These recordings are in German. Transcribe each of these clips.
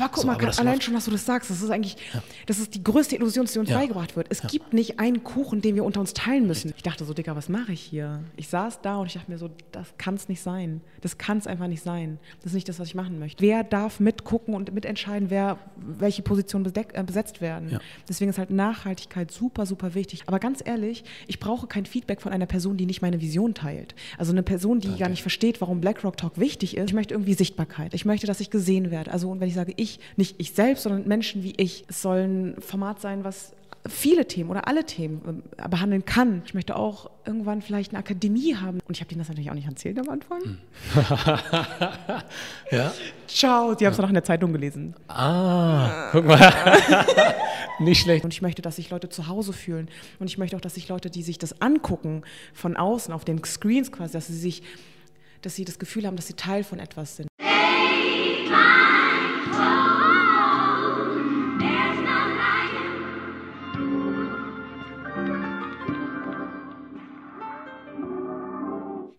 Aber guck So, mal, aber allein schon, dass du das sagst, das ist eigentlich, das ist die größte Illusion, die uns Ja. beigebracht wird. Es gibt nicht einen Kuchen, den wir unter uns teilen müssen. Ich dachte so, Digga, was mache ich hier? Ich saß da und ich dachte mir so, das kann es nicht sein. Das kann es einfach nicht sein. Das ist nicht das, was ich machen möchte. Wer darf mitgucken und mitentscheiden, wer, welche Positionen bedeck, äh, besetzt werden? Ja. Deswegen ist halt Nachhaltigkeit super, super wichtig. Aber ganz ehrlich, ich brauche kein Feedback von einer Person, die nicht meine Vision teilt. Also eine Person, die gar nicht versteht, warum BlackRock Talk wichtig ist. Ich möchte irgendwie Sichtbarkeit. Ich möchte, dass ich gesehen werde. Also und wenn ich sage ich, nicht ich selbst, sondern Menschen wie ich. Es soll ein Format sein, was viele Themen oder alle Themen äh, behandeln kann. Ich möchte auch irgendwann vielleicht eine Akademie haben. Und ich habe denen das natürlich auch nicht erzählt am Anfang. Ja? Ciao, sie haben es noch in der Zeitung gelesen. Ah, guck mal. Nicht schlecht. Und ich möchte, dass sich Leute zu Hause fühlen. Und ich möchte auch, dass sich Leute, die sich das angucken, von außen, auf den Screens quasi, dass sie sich, dass sie das Gefühl haben, dass sie Teil von etwas sind.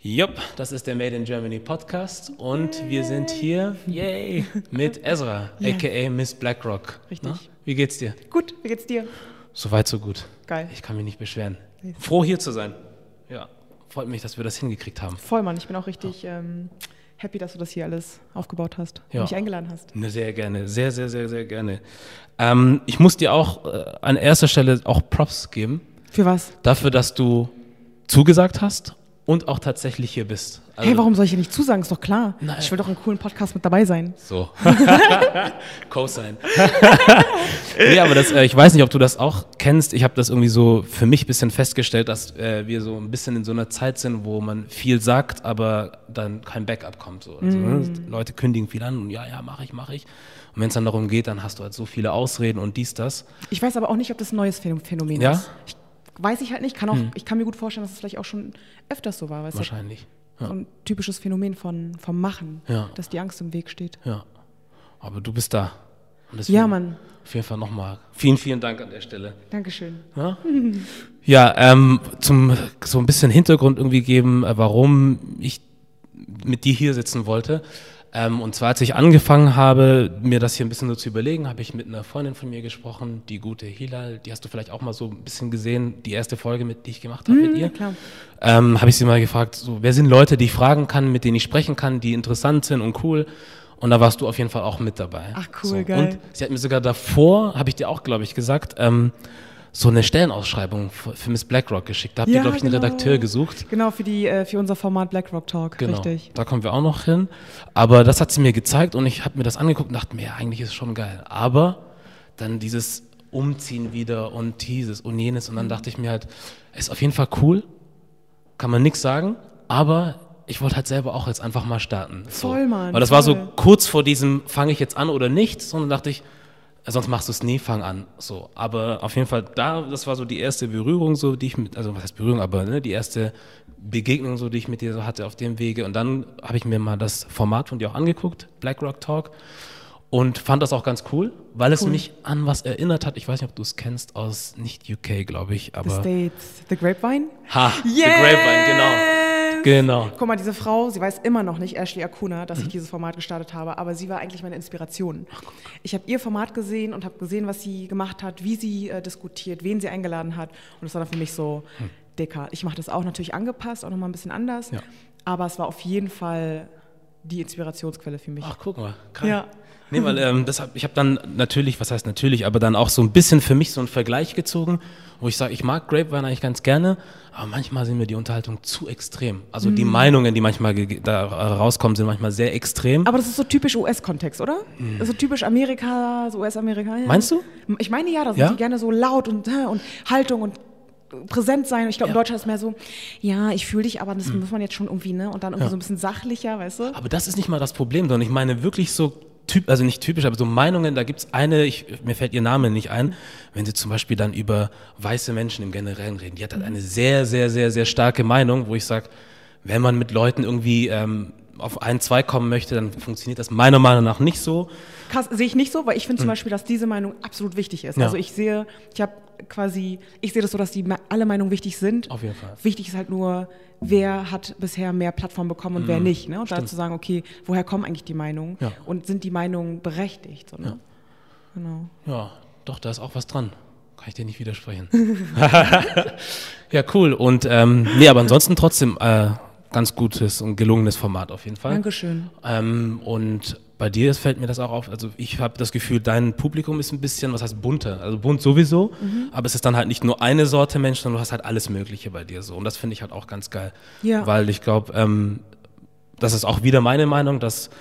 Jupp, das ist der Made in Germany Podcast und wir sind hier, yay, mit Ezra, Ja. aka Miss Blackrock. Richtig. Na? Wie geht's dir? Gut, wie geht's dir? Soweit, so gut. Geil. Ich kann mich nicht beschweren. Froh hier zu sein. Ja, freut mich, dass wir das hingekriegt haben. Voll, Mann. Ich bin auch richtig ähm, happy, dass du das hier alles aufgebaut hast Ja. und mich eingeladen hast. Ne, sehr gerne, sehr, sehr, sehr, sehr gerne. Ähm, ich muss dir auch äh, an erster Stelle auch Props geben Für was? dafür, dass du zugesagt hast und auch tatsächlich hier bist. Also- hey, warum soll ich hier nicht zusagen? Ist doch klar. Nein. Ich will doch im coolen Podcast mit dabei sein. So. Co-Sign. nee, aber das, äh, ich weiß nicht, ob du das auch kennst. Ich habe das irgendwie so für mich ein bisschen festgestellt, dass äh, wir so ein bisschen in so einer Zeit sind, wo man viel sagt, aber dann kein Backup kommt. So. Also, ne? Leute kündigen viel an und ja, ja, mache ich, mache ich. Und wenn es dann darum geht, dann hast du halt so viele Ausreden und dies, das. Ich weiß aber auch nicht, ob das ein neues Phänom- Phänomen Ja? ist. Ich, weiß ich halt nicht. Kann auch, Ich kann mir gut vorstellen, dass es vielleicht auch schon öfters so war. Wahrscheinlich. so ein typisches Phänomen von, vom Machen, Ja. dass die Angst im Weg steht. Ja. Aber du bist da. Ja, Mann. Auf jeden Fall nochmal. Vielen, vielen Dank an der Stelle. Dankeschön. Ja, ja ähm, zum so ein bisschen Hintergrund irgendwie geben, äh, warum ich mit dir hier sitzen wollte. Ähm, und zwar, als ich angefangen habe, mir das hier ein bisschen so zu überlegen, habe ich mit einer Freundin von mir gesprochen, die gute Hilal, die hast du vielleicht auch mal so ein bisschen gesehen, die erste Folge, mit, die ich gemacht habe mit ihr. klar. Ähm, habe ich sie mal gefragt, so, wer sind Leute, die ich fragen kann, mit denen ich sprechen kann, die interessant sind und cool. Und da warst du auf jeden Fall auch mit dabei. Ach, cool, so. geil. Und sie hat mir sogar davor, habe ich dir auch, glaube ich, gesagt, ähm, so eine Stellenausschreibung für, Miss Blackrock geschickt. Da habt ihr, Ja, glaube ich, einen genau. Redakteur gesucht. Genau, für, die, äh, für unser Format BlackRock Talk. Genau, Richtig. da kommen wir auch noch hin. Aber das hat sie mir gezeigt und ich habe mir das angeguckt und dachte mir, ja, eigentlich ist es schon geil. Aber dann dieses Umziehen wieder und dieses und jenes Mhm. und dann dachte ich mir halt, ist auf jeden Fall cool, kann man nichts sagen, aber ich wollte halt selber auch jetzt einfach mal starten. So. Voll, Mann, Weil das war so voll. kurz vor diesem, fange ich jetzt an oder nicht, sondern dachte ich, sonst machst du es nie, fang an. So, aber auf jeden Fall da, das war so die erste Berührung, so die ich mit, also was heißt Berührung, aber ne, die erste Begegnung, so die ich mit dir so hatte auf dem Wege. Und dann habe ich mir mal das Format von dir auch angeguckt, BlackRock Talk, und fand das auch ganz cool, weil es mich an was erinnert hat. Ich weiß nicht, ob du es kennst aus nicht UK, glaube ich, The aber States. The Grapevine? ha, The Grapevine, genau, genau. Guck mal, diese Frau, sie weiß immer noch nicht, Ashley Akuna, dass ich dieses Format gestartet habe, aber sie war eigentlich meine Inspiration. Ich habe ihr Format gesehen und habe gesehen, was sie gemacht hat, wie sie äh, diskutiert, wen sie eingeladen hat. Und es war dann für mich so, Dicker, ich mache das auch natürlich angepasst, auch nochmal ein bisschen anders. Ja. Aber es war auf jeden Fall die Inspirationsquelle für mich. Ach, guck mal. Geil. Ja. Nee, weil ähm, das hab, ich habe dann natürlich, was heißt natürlich, aber dann auch so ein bisschen für mich so einen Vergleich gezogen, wo ich sage, ich mag Grapevine eigentlich ganz gerne, aber manchmal sind mir die Unterhaltung zu extrem. Also die Mhm. Meinungen, die manchmal da rauskommen, sind manchmal sehr extrem. Aber das ist so typisch US-Kontext, oder? Das ist so typisch Amerika, so US-Amerika. Ja. Mhm. Meinst du? Ich meine ja, da sind Ja? die gerne so laut und, äh, und Haltung und präsent sein. Ich glaube, in Ja. Deutschland ist mehr so, ja, ich fühle dich, aber das muss man jetzt schon irgendwie, ne? Und dann irgendwie Ja. so ein bisschen sachlicher, weißt du? Aber das ist nicht mal das Problem, sondern ich meine wirklich so typ, also nicht typisch, aber so Meinungen, da gibt's eine, ich, mir fällt ihr Name nicht ein, wenn sie zum Beispiel dann über weiße Menschen im Generellen reden, die hat halt eine sehr, sehr, sehr, sehr starke Meinung, wo ich sage, wenn man mit Leuten irgendwie ähm, auf ein, zwei kommen möchte, dann funktioniert das meiner Meinung nach nicht so. Krass, sehe ich nicht so, weil ich finde zum Beispiel, dass diese Meinung absolut wichtig ist. Ja. Also ich sehe, ich habe quasi, ich sehe das so, dass die alle Meinungen wichtig sind. Auf jeden Fall. Wichtig ist halt nur, wer hat bisher mehr Plattform bekommen und wer nicht. Ne? Und da zu sagen, okay, woher kommen eigentlich die Meinungen? Ja. Und sind die Meinungen berechtigt? So, ne? Ja. Genau. Ja, doch, da ist auch was dran. Kann ich dir nicht widersprechen. ja, cool. Und ähm, nee, aber ansonsten trotzdem äh, ganz gutes und gelungenes Format auf jeden Fall. Dankeschön. Ähm, und bei dir fällt mir das auch auf. Also ich habe das Gefühl, dein Publikum ist ein bisschen, was heißt bunter. Also bunt sowieso, Mhm. aber es ist dann halt nicht nur eine Sorte Mensch, sondern du hast halt alles Mögliche bei dir so. Und das finde ich halt auch ganz geil. Ja. Weil ich glaube, ähm, das ist auch wieder meine Meinung, dass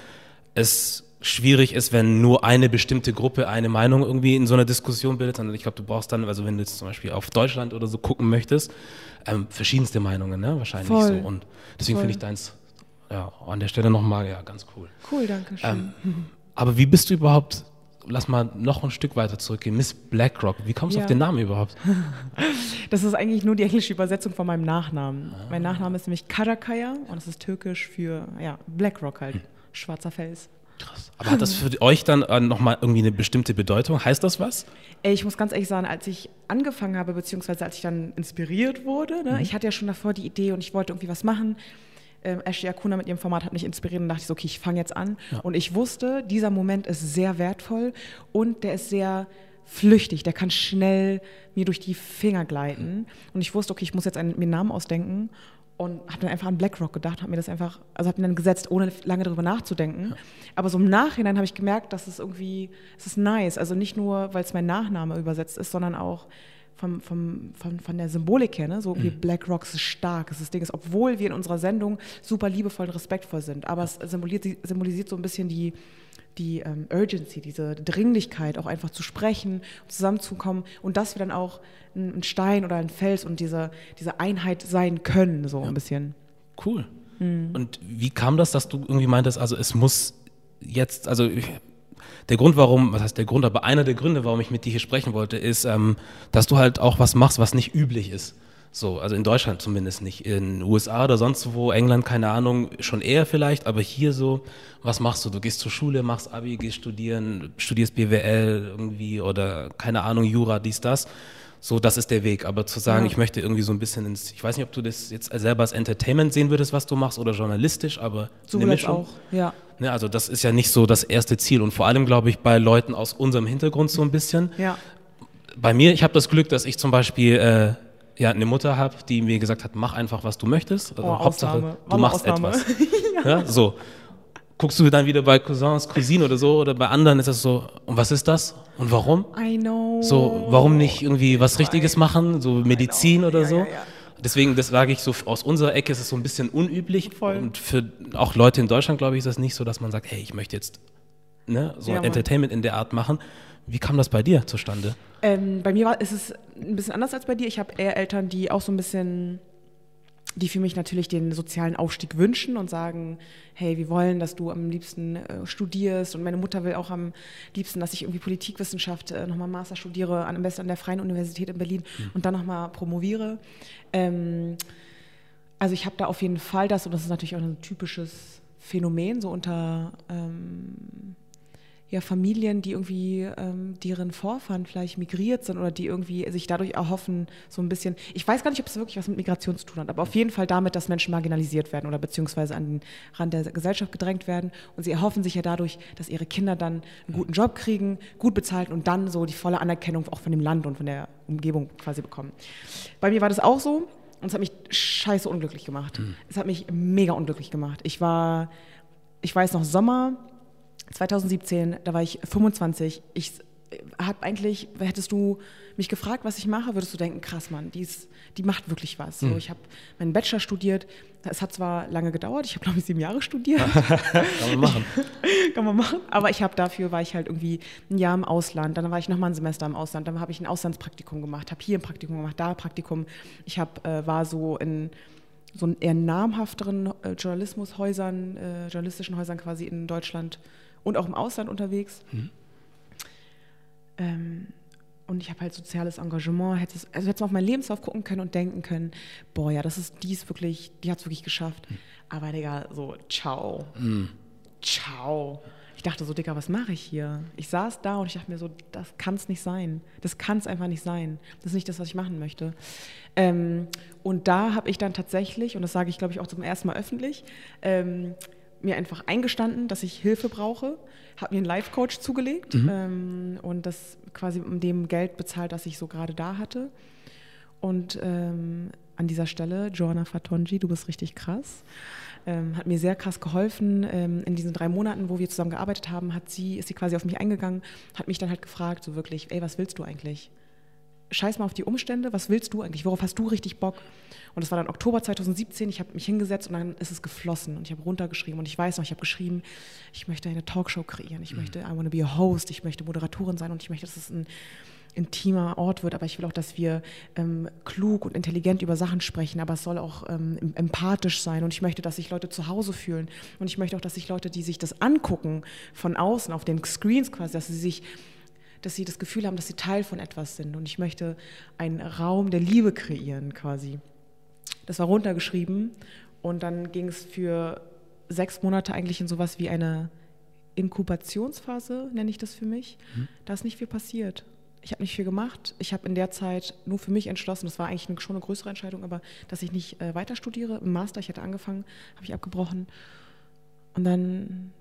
es schwierig ist, wenn nur eine bestimmte Gruppe eine Meinung irgendwie in so einer Diskussion bildet, sondern ich glaube, du brauchst dann, also wenn du jetzt zum Beispiel auf Deutschland oder so gucken möchtest, ähm, verschiedenste Meinungen, ne? Wahrscheinlich Voll. so. Und deswegen finde ich deins ja an der Stelle nochmal ja ganz cool. Cool, danke schön. Ähm, aber wie bist du überhaupt, lass mal noch ein Stück weiter zurückgehen, Miss Blackrock, wie kommst du Ja. auf den Namen überhaupt? Das ist eigentlich nur die englische Übersetzung von meinem Nachnamen. Mein Nachname ist nämlich Karakaya und das ist türkisch für ja, Blackrock halt, schwarzer Fels. Krass. Aber hat das für euch dann äh, nochmal irgendwie eine bestimmte Bedeutung? Heißt das was? Ich muss ganz ehrlich sagen, als ich angefangen habe, beziehungsweise als ich dann inspiriert wurde, ne, ich hatte ja schon davor die Idee und ich wollte irgendwie was machen. Ähm, Ashley Akuna mit ihrem Format hat mich inspiriert und dachte ich so, okay, ich fange jetzt an. Und ich wusste, dieser Moment ist sehr wertvoll und der ist sehr flüchtig, der kann schnell mir durch die Finger gleiten. Und ich wusste, okay, ich muss jetzt einen, mir einen Namen ausdenken und habe dann einfach an BlackRock gedacht, habe mir das einfach, also habe mir dann gesetzt, ohne lange darüber nachzudenken. Aber so im Nachhinein habe ich gemerkt, dass es irgendwie, es ist nice. Also nicht nur, weil es mein Nachname übersetzt ist, sondern auch vom, vom, von, von der Symbolik her, ne? so irgendwie BlackRock ist stark, ist das Ding ist, obwohl wir in unserer Sendung super liebevoll und respektvoll sind, aber es symbolisiert, symbolisiert so ein bisschen die, die ähm, Urgency, diese Dringlichkeit, auch einfach zu sprechen, zusammenzukommen und dass wir dann auch ein, ein Stein oder ein Fels und diese, diese Einheit sein können, so ein bisschen. Cool. Mhm. Und wie kam das, dass du irgendwie meintest, also es muss jetzt, also ich, der Grund, warum, was heißt der Grund, aber einer der Gründe, warum ich mit dir hier sprechen wollte, ist, ähm, dass du halt auch was machst, was nicht üblich ist. So, also in Deutschland zumindest nicht. In den USA oder sonst wo, England, keine Ahnung, schon eher vielleicht, aber hier so, was machst du? Du gehst zur Schule, machst Abi, gehst studieren, studierst BWL irgendwie oder keine Ahnung, Jura, dies, das. So, das ist der Weg. Aber zu sagen, Ja. ich möchte irgendwie so ein bisschen ins, ich weiß nicht, ob du das jetzt selber als Entertainment sehen würdest, was du machst, oder journalistisch, aber Sowohl eine Mischung. auch, ja. Ne, also das ist ja nicht so das erste Ziel und vor allem glaube ich bei Leuten aus unserem Hintergrund so ein bisschen. Ja, Bei mir, ich habe das Glück, dass ich zum Beispiel äh, ja eine Mutter habe, die mir gesagt hat, mach einfach, was du möchtest. Also Oh, Hauptsache, Ausnahme. du eine machst Ausnahme. etwas. ja. so. Guckst du dann wieder bei Cousins, Cousinen oder so oder bei anderen ist es so, und was ist das und warum? I know. So, warum nicht irgendwie was Richtiges machen, so Medizin oder Ja, so? ja, ja. Deswegen, das sage ich so, aus unserer Ecke ist es so ein bisschen unüblich. Voll. Und für auch Leute in Deutschland, glaube ich, ist das nicht so, dass man sagt, hey, ich möchte jetzt ne, so Ja. Entertainment in der Art machen. Wie kam das bei dir zustande? Ähm, bei mir war, ist es ein bisschen anders als bei dir. Ich habe eher Eltern, die auch so ein bisschen, die für mich natürlich den sozialen Aufstieg wünschen und sagen, hey, wir wollen, dass du am liebsten äh, studierst. Und meine Mutter will auch am liebsten, dass ich irgendwie Politikwissenschaft äh, nochmal Master studiere, an, am besten an der Freien Universität in Berlin und dann nochmal promoviere. Ähm, also ich habe da auf jeden Fall das, und das ist natürlich auch ein typisches Phänomen, so unter ähm, ja, Familien, die irgendwie, ähm, deren Vorfahren vielleicht migriert sind oder die irgendwie sich dadurch erhoffen, so ein bisschen, ich weiß gar nicht, ob es wirklich was mit Migration zu tun hat, aber auf jeden Fall damit, dass Menschen marginalisiert werden oder beziehungsweise an den Rand der Gesellschaft gedrängt werden und sie erhoffen sich ja dadurch, dass ihre Kinder dann einen guten Job kriegen, gut bezahlt und dann so die volle Anerkennung auch von dem Land und von der Umgebung quasi bekommen. Bei mir war das auch so und es hat mich scheiße unglücklich gemacht. Es hat mich mega unglücklich gemacht. Ich war, ich weiß noch, Sommer 2017, da war ich 25. Ich habe eigentlich, hättest du mich gefragt, was ich mache, würdest du denken, krass, Mann, die, ist, die macht wirklich was. So, ich habe meinen Bachelor studiert. Es hat zwar lange gedauert, ich habe glaube ich sieben Jahre studiert, Kann man machen. kann man machen. Aber ich habe dafür war ich halt irgendwie ein Jahr im Ausland, dann war ich noch mal ein Semester im Ausland, dann habe ich ein Auslandspraktikum gemacht, habe hier ein Praktikum gemacht, da ein Praktikum. Ich hab, äh, war so in so einen eher namhafteren äh, Journalismushäusern, äh, journalistischen Häusern quasi in Deutschland und auch im Ausland unterwegs. Ähm, und ich habe halt soziales Engagement. Hätte es, also hätte auf meinen Lebenslauf gucken können und denken können, boah, ja, das ist dies wirklich, die hat es wirklich geschafft. Mhm. Aber Digga, so, ciao. Mhm. Ciao. Ich dachte so, Digga, was mache ich hier? Ich saß da und ich dachte mir so, das kann es nicht sein. Das kann es einfach nicht sein. Das ist nicht das, was ich machen möchte. Ähm, und da habe ich dann tatsächlich, und das sage ich, glaube ich, auch zum ersten Mal öffentlich, ähm, mir einfach eingestanden, dass ich Hilfe brauche, habe mir einen Life-Coach zugelegt mhm. ähm, und das quasi um dem Geld bezahlt, das ich so gerade da hatte. Und ähm, an dieser Stelle, Joanna Fatonji, du bist richtig krass. Ähm, hat mir sehr krass geholfen. Ähm, in diesen drei Monaten, wo wir zusammen gearbeitet haben, hat sie, ist sie quasi auf mich eingegangen, hat mich dann halt gefragt, so wirklich, ey, was willst du eigentlich? Scheiß mal auf die Umstände, was willst du eigentlich, worauf hast du richtig Bock? Und es war dann Oktober 2017, ich habe mich hingesetzt und dann ist es geflossen und ich habe runtergeschrieben und ich weiß noch, ich habe geschrieben, ich möchte eine Talkshow kreieren, ich mhm. möchte, I want to be a host, ich möchte Moderatorin sein und ich möchte, dass es ein intimer Ort wird, aber ich will auch, dass wir ähm, klug und intelligent über Sachen sprechen, aber es soll auch ähm, empathisch sein und ich möchte, dass sich Leute zu Hause fühlen und ich möchte auch, dass sich Leute, die sich das angucken von außen auf den Screens quasi, dass sie sich dass sie das Gefühl haben, dass sie Teil von etwas sind. Und ich möchte einen Raum der Liebe kreieren quasi. Das war runtergeschrieben und dann ging es für sechs Monate eigentlich in sowas wie eine Inkubationsphase, nenne ich das für mich. Mhm. Da ist nicht viel passiert. Ich habe nicht viel gemacht. Ich habe in der Zeit nur für mich entschlossen, das war eigentlich eine, schon eine größere Entscheidung, aber dass ich nicht äh, weiter studiere. Im Master, ich hätte angefangen, habe ich abgebrochen. Und dann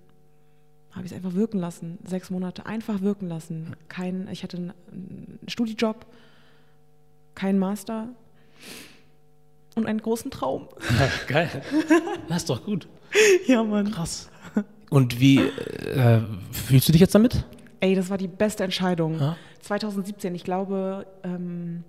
habe ich es einfach wirken lassen. Sechs Monate einfach wirken lassen. Kein, ich hatte einen Studijob, keinen Master und einen großen Traum. Ja, geil. Das ist doch gut. Ja, Mann. Krass. Und wie äh, fühlst du dich jetzt damit? Ey, das war die beste Entscheidung. Ja? 2017, ich glaube, ähm,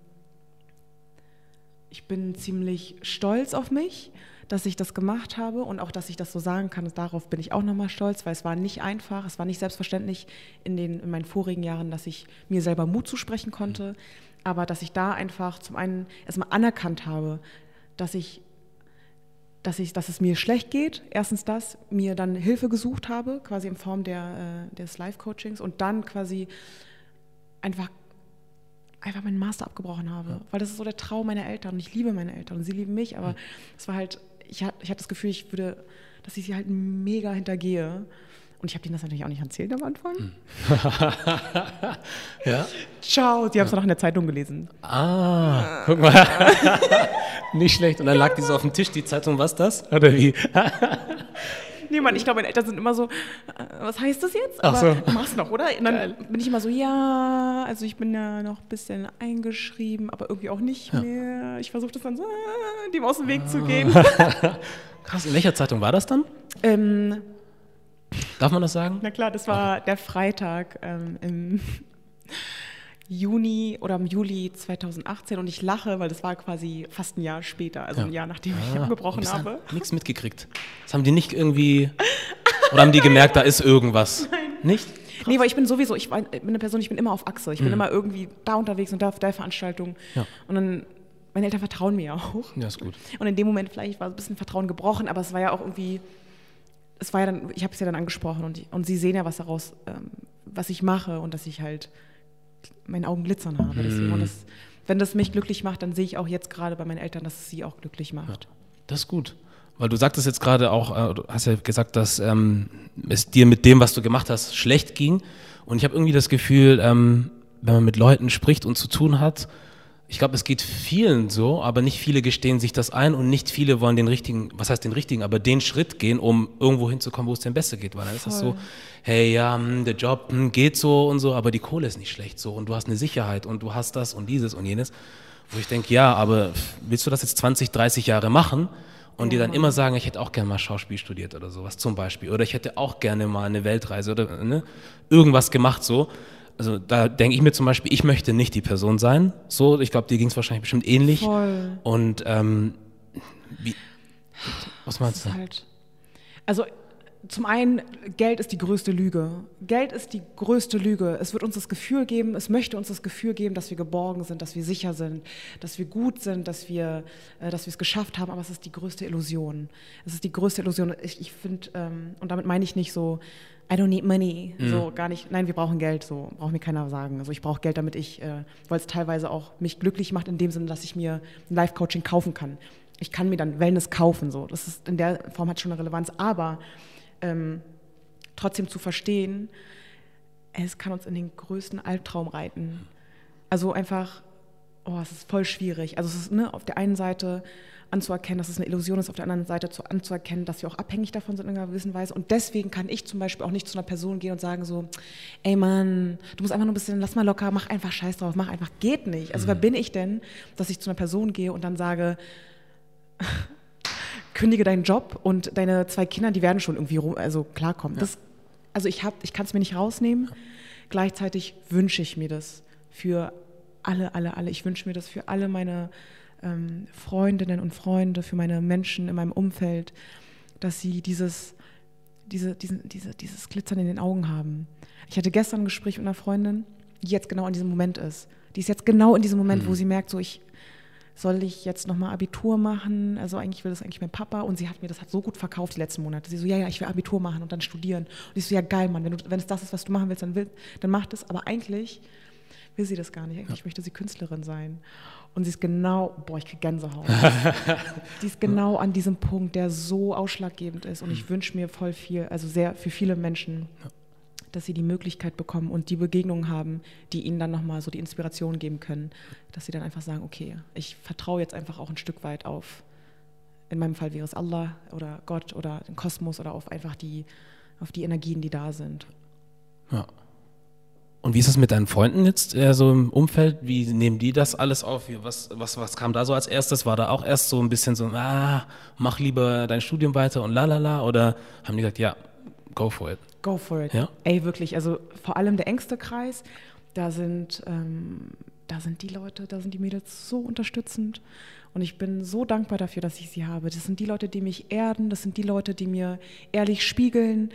ich bin ziemlich stolz auf mich dass ich das gemacht habe und auch, dass ich das so sagen kann. Darauf bin ich auch nochmal stolz, weil es war nicht einfach, es war nicht selbstverständlich in, den, in meinen vorigen Jahren, dass ich mir selber Mut zusprechen konnte, aber dass ich da einfach zum einen erstmal anerkannt habe, dass ich dass, ich, dass es mir schlecht geht, erstens das, mir dann Hilfe gesucht habe, quasi in Form der, äh, des Live-Coachings und dann quasi einfach einfach meinen Master abgebrochen habe, ja. weil das ist so der Traum meiner Eltern und ich liebe meine Eltern und sie lieben mich, aber es war halt ich, hatte, ich hatte das Gefühl, ich würde, dass ich sie halt mega hintergehe. Und ich habe denen das natürlich auch nicht erzählt am Anfang. Hm. ja? Ciao, sie haben es ja. noch in der Zeitung gelesen. Ah, guck mal. nicht schlecht. Und dann lag die so auf dem Tisch, die Zeitung, was das? Oder wie? Nee, Mann, ich glaube, meine Eltern sind immer so, äh, was heißt das jetzt? Aber Ach so. du machst noch, oder? Und dann Geil. bin ich immer so, ja, also ich bin ja noch ein bisschen eingeschrieben, aber irgendwie auch nicht ja. mehr. Ich versuche das dann so, äh, dem aus dem Weg ah. zu gehen. Krass, in welcher Zeitung war das dann? Ähm, Darf man das sagen? Na klar, das war okay. der Freitag ähm, im Juni oder im Juli 2018 und ich lache, weil das war quasi fast ein Jahr später, also ja. ein Jahr nachdem ah, ich abgebrochen habe. Nichts mitgekriegt. Das haben die nicht irgendwie oder haben die gemerkt, da ist irgendwas? Nein. Nicht? Krass. Nee, weil ich bin sowieso, ich bin eine Person, ich bin immer auf Achse. Ich bin mhm. immer irgendwie da unterwegs und da auf der Veranstaltung. Ja. Und dann, meine Eltern vertrauen mir auch. Ja, ist gut. Und in dem Moment vielleicht war ein bisschen Vertrauen gebrochen, aber es war ja auch irgendwie, es war ja dann, ich habe es ja dann angesprochen und, und sie sehen ja, was daraus, ähm, was ich mache und dass ich halt meine Augen glitzern habe. Deswegen, mhm. das, wenn das mich glücklich macht, dann sehe ich auch jetzt gerade bei meinen Eltern, dass es sie auch glücklich macht. Ja, das ist gut. Weil du sagtest jetzt gerade auch, äh, du hast ja gesagt, dass ähm, es dir mit dem, was du gemacht hast, schlecht ging. Und ich habe irgendwie das Gefühl, ähm, wenn man mit Leuten spricht und zu tun hat, ich glaube, es geht vielen so, aber nicht viele gestehen sich das ein und nicht viele wollen den richtigen, was heißt den richtigen, aber den Schritt gehen, um irgendwo hinzukommen, wo es denn besser geht. Weil dann ist das so, hey, ja, hm, der Job hm, geht so und so, aber die Kohle ist nicht schlecht so und du hast eine Sicherheit und du hast das und dieses und jenes. Wo ich denke, ja, aber willst du das jetzt 20, 30 Jahre machen? Und ja. die dann immer sagen, ich hätte auch gerne mal Schauspiel studiert oder sowas zum Beispiel. Oder ich hätte auch gerne mal eine Weltreise oder ne, irgendwas gemacht so also da denke ich mir zum Beispiel, ich möchte nicht die Person sein. So, ich glaube, dir ging es wahrscheinlich bestimmt ähnlich. Voll. Und ähm, wie, was meinst du? Halt, also zum einen, Geld ist die größte Lüge. Geld ist die größte Lüge. Es wird uns das Gefühl geben, es möchte uns das Gefühl geben, dass wir geborgen sind, dass wir sicher sind, dass wir gut sind, dass wir äh, dass wir es geschafft haben, aber es ist die größte Illusion. Es ist die größte Illusion. Ich, ich finde, ähm, und damit meine ich nicht so, I don't need money. Mhm. So gar nicht, nein, wir brauchen Geld, so braucht mir keiner sagen. Also ich brauche Geld, damit ich, äh, weil es teilweise auch mich glücklich macht, in dem Sinne, dass ich mir ein Life-Coaching kaufen kann. Ich kann mir dann Wellness kaufen, so. Das ist in der Form hat schon eine Relevanz. Aber ähm, trotzdem zu verstehen, es kann uns in den größten Albtraum reiten. Also einfach, oh, es ist voll schwierig. Also es ist ne, auf der einen Seite anzuerkennen, dass es eine Illusion ist, auf der anderen Seite zu, anzuerkennen, dass wir auch abhängig davon sind in einer gewissen Weise. Und deswegen kann ich zum Beispiel auch nicht zu einer Person gehen und sagen so, ey Mann, du musst einfach nur ein bisschen, lass mal locker, mach einfach Scheiß drauf, mach einfach, geht nicht. Also mhm. wer bin ich denn, dass ich zu einer Person gehe und dann sage, kündige deinen Job und deine zwei Kinder, die werden schon irgendwie rum, also klarkommen. Ja. Das, also ich, ich kann es mir nicht rausnehmen. Ja. Gleichzeitig wünsche ich mir das für alle, alle, alle. Ich wünsche mir das für alle meine ähm, Freundinnen und Freunde, für meine Menschen in meinem Umfeld, dass sie dieses, diese, diesen, diese, dieses Glitzern in den Augen haben. Ich hatte gestern ein Gespräch mit einer Freundin, die jetzt genau in diesem Moment ist. Die ist jetzt genau in diesem Moment, mhm. wo sie merkt, so ich soll ich jetzt nochmal Abitur machen? Also eigentlich will das eigentlich mein Papa und sie hat mir das hat so gut verkauft die letzten Monate. Sie so, ja, ja, ich will Abitur machen und dann studieren. Und ich so, ja, geil, Mann, wenn, du, wenn es das ist, was du machen willst, dann, will, dann mach das. Aber eigentlich will sie das gar nicht. Eigentlich ja. möchte sie Künstlerin sein. Und sie ist genau, boah, ich kriege Gänsehaut. die ist genau an diesem Punkt, der so ausschlaggebend ist. Und ich wünsche mir voll viel, also sehr für viele Menschen, dass sie die Möglichkeit bekommen und die Begegnungen haben, die ihnen dann nochmal so die Inspiration geben können, dass sie dann einfach sagen, okay, ich vertraue jetzt einfach auch ein Stück weit auf, in meinem Fall wäre es Allah oder Gott oder den Kosmos oder auf einfach die, auf die Energien, die da sind. Ja. Und wie ist es mit deinen Freunden jetzt äh, so im Umfeld? Wie nehmen die das alles auf? Was, was, was kam da so als erstes? War da auch erst so ein bisschen so, ah, mach lieber dein Studium weiter und la la la? Oder haben die gesagt, ja, go for it? Go for it. Ja? Ey, wirklich. Also vor allem der engste Kreis, da sind, ähm, da sind die Leute, da sind die Mädels so unterstützend. Und ich bin so dankbar dafür, dass ich sie habe. Das sind die Leute, die mich erden, das sind die Leute, die mir ehrlich spiegeln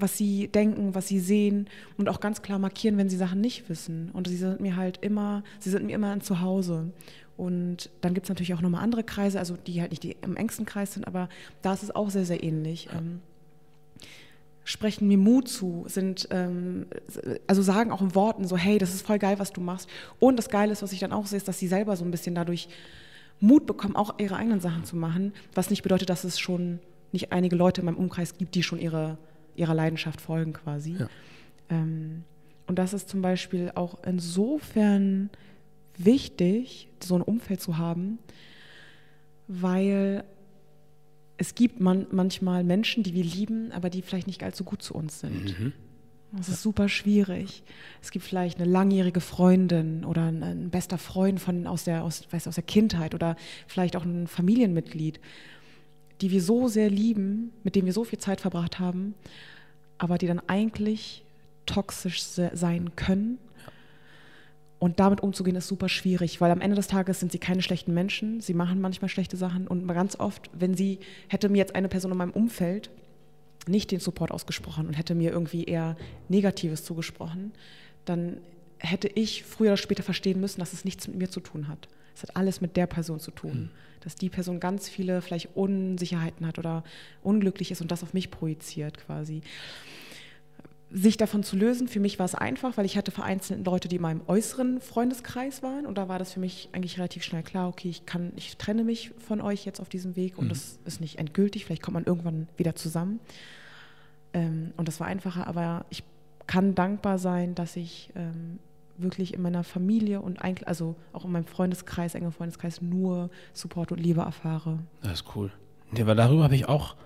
was sie denken, was sie sehen und auch ganz klar markieren, wenn sie Sachen nicht wissen. Und sie sind mir halt immer, sie sind mir immer ein Zuhause. Und dann gibt es natürlich auch nochmal andere Kreise, also die halt nicht die im engsten Kreis sind, aber da ist es auch sehr, sehr ähnlich. Ja. Ähm, sprechen mir Mut zu, sind, ähm, also sagen auch in Worten so, hey, das ist voll geil, was du machst. Und das Geile ist, was ich dann auch sehe, ist, dass sie selber so ein bisschen dadurch Mut bekommen, auch ihre eigenen Sachen zu machen, was nicht bedeutet, dass es schon nicht einige Leute in meinem Umkreis gibt, die schon ihre ihrer Leidenschaft folgen quasi. Ja. Ähm, und das ist zum Beispiel auch insofern wichtig, so ein Umfeld zu haben, weil es gibt man, manchmal Menschen, die wir lieben, aber die vielleicht nicht allzu gut zu uns sind. Mhm. Das ist super schwierig. Es gibt vielleicht eine langjährige Freundin oder ein, ein bester Freund von, aus, der, aus, weiß, aus der Kindheit oder vielleicht auch ein Familienmitglied, die wir so sehr lieben, mit dem wir so viel Zeit verbracht haben, aber die dann eigentlich toxisch sein können. Und damit umzugehen ist super schwierig, weil am Ende des Tages sind sie keine schlechten Menschen. Sie machen manchmal schlechte Sachen und ganz oft, wenn sie, hätte mir jetzt eine Person in meinem Umfeld nicht den Support ausgesprochen und hätte mir irgendwie eher Negatives zugesprochen, dann hätte ich früher oder später verstehen müssen, dass es nichts mit mir zu tun hat. Es hat alles mit der Person zu tun. Mhm. Dass die Person ganz viele vielleicht Unsicherheiten hat oder unglücklich ist und das auf mich projiziert quasi sich davon zu lösen, für mich war es einfach, weil ich hatte vereinzelt Leute, die in meinem äußeren Freundeskreis waren und da war das für mich eigentlich relativ schnell klar, okay, ich kann, ich trenne mich von euch jetzt auf diesem Weg und mhm. das ist nicht endgültig, vielleicht kommt man irgendwann wieder zusammen. Ähm, und das war einfacher, aber ich kann dankbar sein, dass ich ähm, wirklich in meiner Familie und eigentlich, also auch in meinem Freundeskreis, enger Freundeskreis, nur Support und Liebe erfahre. Das ist cool. Nee, weil darüber habe ich auch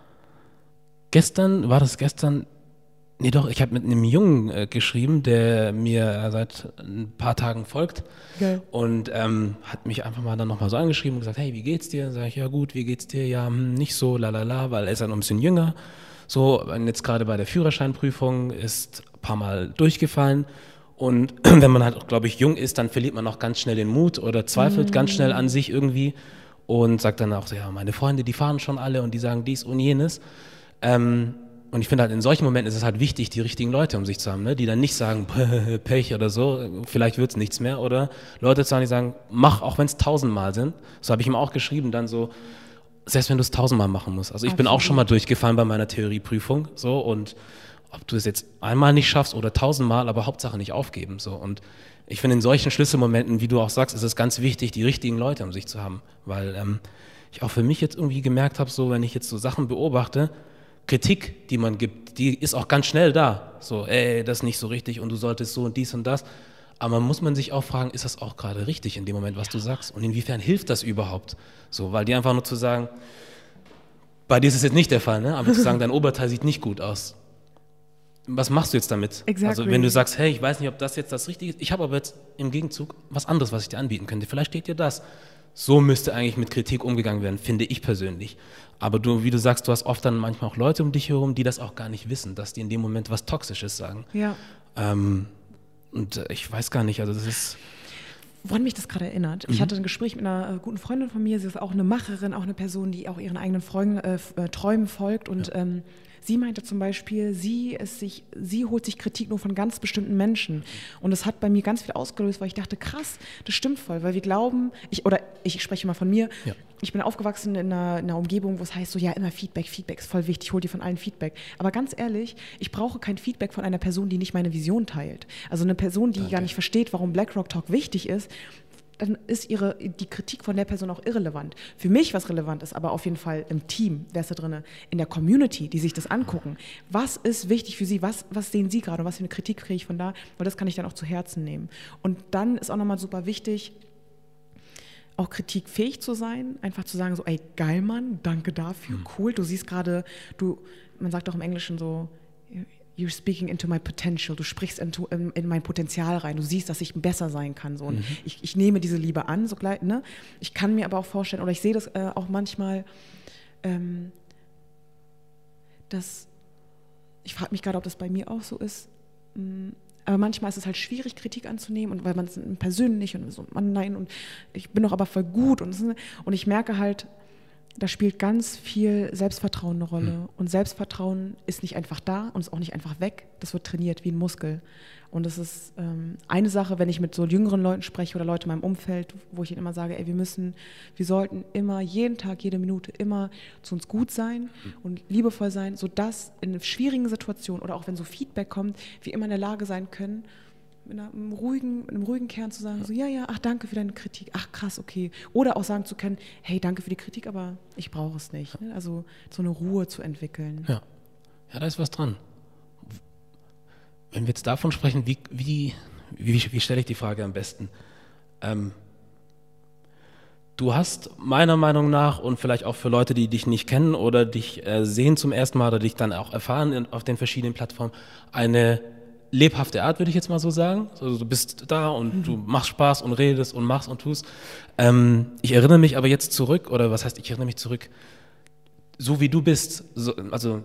gestern, war das gestern, Nee, doch, ich habe mit einem Jungen äh, geschrieben, der mir seit ein paar Tagen folgt. Geil. Und ähm, hat mich einfach mal dann nochmal so angeschrieben und gesagt, hey, wie geht's dir? Sag ich, ja gut, wie geht's dir? Ja, hm, nicht so, lalala, weil er ist dann ein bisschen jünger. So, jetzt gerade bei der Führerscheinprüfung ist ein paar Mal durchgefallen. Und wenn man halt, glaube ich, jung ist, dann verliert man auch ganz schnell den Mut oder zweifelt mm. ganz schnell an sich irgendwie und sagt dann auch so, ja, meine Freunde, die fahren schon alle und die sagen dies und jenes. Ähm, und ich finde halt, in solchen Momenten ist es halt wichtig, die richtigen Leute um sich zu haben, ne? die dann nicht sagen, Pech oder so, vielleicht wird es nichts mehr. Oder Leute zu haben, die sagen, mach, auch wenn es tausendmal sind. So habe ich ihm auch geschrieben, dann so, selbst wenn du es tausendmal machen musst. Also ich Absolut. bin auch schon mal durchgefallen bei meiner Theorieprüfung so und ob du es jetzt einmal nicht schaffst oder tausendmal, aber Hauptsache nicht aufgeben. So. Und ich finde, in solchen Schlüsselmomenten, wie du auch sagst, ist es ganz wichtig, die richtigen Leute um sich zu haben. Weil ähm, ich auch für mich jetzt irgendwie gemerkt habe, so wenn ich jetzt so Sachen beobachte, Kritik, die man gibt, die ist auch ganz schnell da. So, ey, das ist nicht so richtig und du solltest so und dies und das. Aber muss man sich auch fragen, ist das auch gerade richtig in dem Moment, was du sagst? Und inwiefern hilft das überhaupt? So, weil die einfach nur zu sagen, bei dir ist es jetzt nicht der Fall, ne? aber zu sagen, dein Oberteil sieht nicht gut aus was machst du jetzt damit? Exactly. Also wenn du sagst, hey, ich weiß nicht, ob das jetzt das Richtige ist, ich habe aber jetzt im Gegenzug was anderes, was ich dir anbieten könnte. Vielleicht steht dir das. So müsste eigentlich mit Kritik umgegangen werden, finde ich persönlich. Aber du, wie du sagst, du hast oft dann manchmal auch Leute um dich herum, die das auch gar nicht wissen, dass die in dem Moment was Toxisches sagen. Ja. Ähm, und äh, ich weiß gar nicht, also das ist. Woran mich das gerade erinnert. Ich mhm. hatte ein Gespräch mit einer äh, guten Freundin von mir, sie ist auch eine Macherin, auch eine Person, die auch ihren eigenen Freunden, äh, äh, Träumen folgt und ja. ähm, Sie meinte zum Beispiel, sie, ist sich, sie holt sich Kritik nur von ganz bestimmten Menschen. Und das hat bei mir ganz viel ausgelöst, weil ich dachte, krass, das stimmt voll, weil wir glauben, ich, oder ich spreche mal von mir, ja. ich bin aufgewachsen in einer, in einer, Umgebung, wo es heißt so, ja, immer Feedback, Feedback ist voll wichtig, ich hole dir von allen Feedback. Aber ganz ehrlich, ich brauche kein Feedback von einer Person, die nicht meine Vision teilt. Also eine Person, die Danke. gar nicht versteht, warum BlackRock Talk wichtig ist, dann ist ihre, die Kritik von der Person auch irrelevant. Für mich, was relevant ist, aber auf jeden Fall im Team, wer ist da drin, in der Community, die sich das angucken. Was ist wichtig für sie? Was, was sehen sie gerade? Was für eine Kritik kriege ich von da? Weil das kann ich dann auch zu Herzen nehmen. Und dann ist auch nochmal super wichtig, auch kritikfähig zu sein, einfach zu sagen so, ey, geil, Mann, danke dafür, mhm. cool. Du siehst gerade, du, man sagt auch im Englischen so, you're speaking into my potential, du sprichst in, in, in, mein Potenzial rein, du siehst, dass ich besser sein kann. So. Und mhm. ich, ich, nehme diese Liebe an, so gleich, ne? Ich kann mir aber auch vorstellen, oder ich sehe das äh, auch manchmal, ähm, dass, ich frage mich gerade, ob das bei mir auch so ist, mm, aber manchmal ist es halt schwierig, Kritik anzunehmen und weil man es persönlich und so, man, nein, und ich bin doch aber voll gut und, und ich merke halt, da spielt ganz viel Selbstvertrauen eine Rolle. Mhm. Und Selbstvertrauen ist nicht einfach da und ist auch nicht einfach weg. Das wird trainiert wie ein Muskel. Und das ist ähm, eine Sache, wenn ich mit so jüngeren Leuten spreche oder Leute in meinem Umfeld, wo ich ihnen immer sage, ey, wir müssen, wir sollten immer, jeden Tag, jede Minute immer zu uns gut sein mhm. und liebevoll sein, sodass in schwierigen Situationen oder auch wenn so Feedback kommt, wir immer in der Lage sein können, mit einem ruhigen, mit einem ruhigen Kern zu sagen, so, ja, ja, ach, danke für deine Kritik, ach, krass, okay. Oder auch sagen zu können, hey, danke für die Kritik, aber ich brauche es nicht. Ne? Also so eine Ruhe zu entwickeln. Ja, ja, da ist was dran. Wenn wir jetzt davon sprechen, wie, wie, wie, wie stelle ich die Frage am besten? Ähm, du hast meiner Meinung nach und vielleicht auch für Leute, die dich nicht kennen oder dich äh, sehen zum ersten Mal oder dich dann auch erfahren in, auf den verschiedenen Plattformen, eine lebhafte Art, würde ich jetzt mal so sagen. Also du bist da und mhm. du machst Spaß und redest und machst und tust. Ähm, ich erinnere mich aber jetzt zurück, oder was heißt, ich erinnere mich zurück, so wie du bist, so, also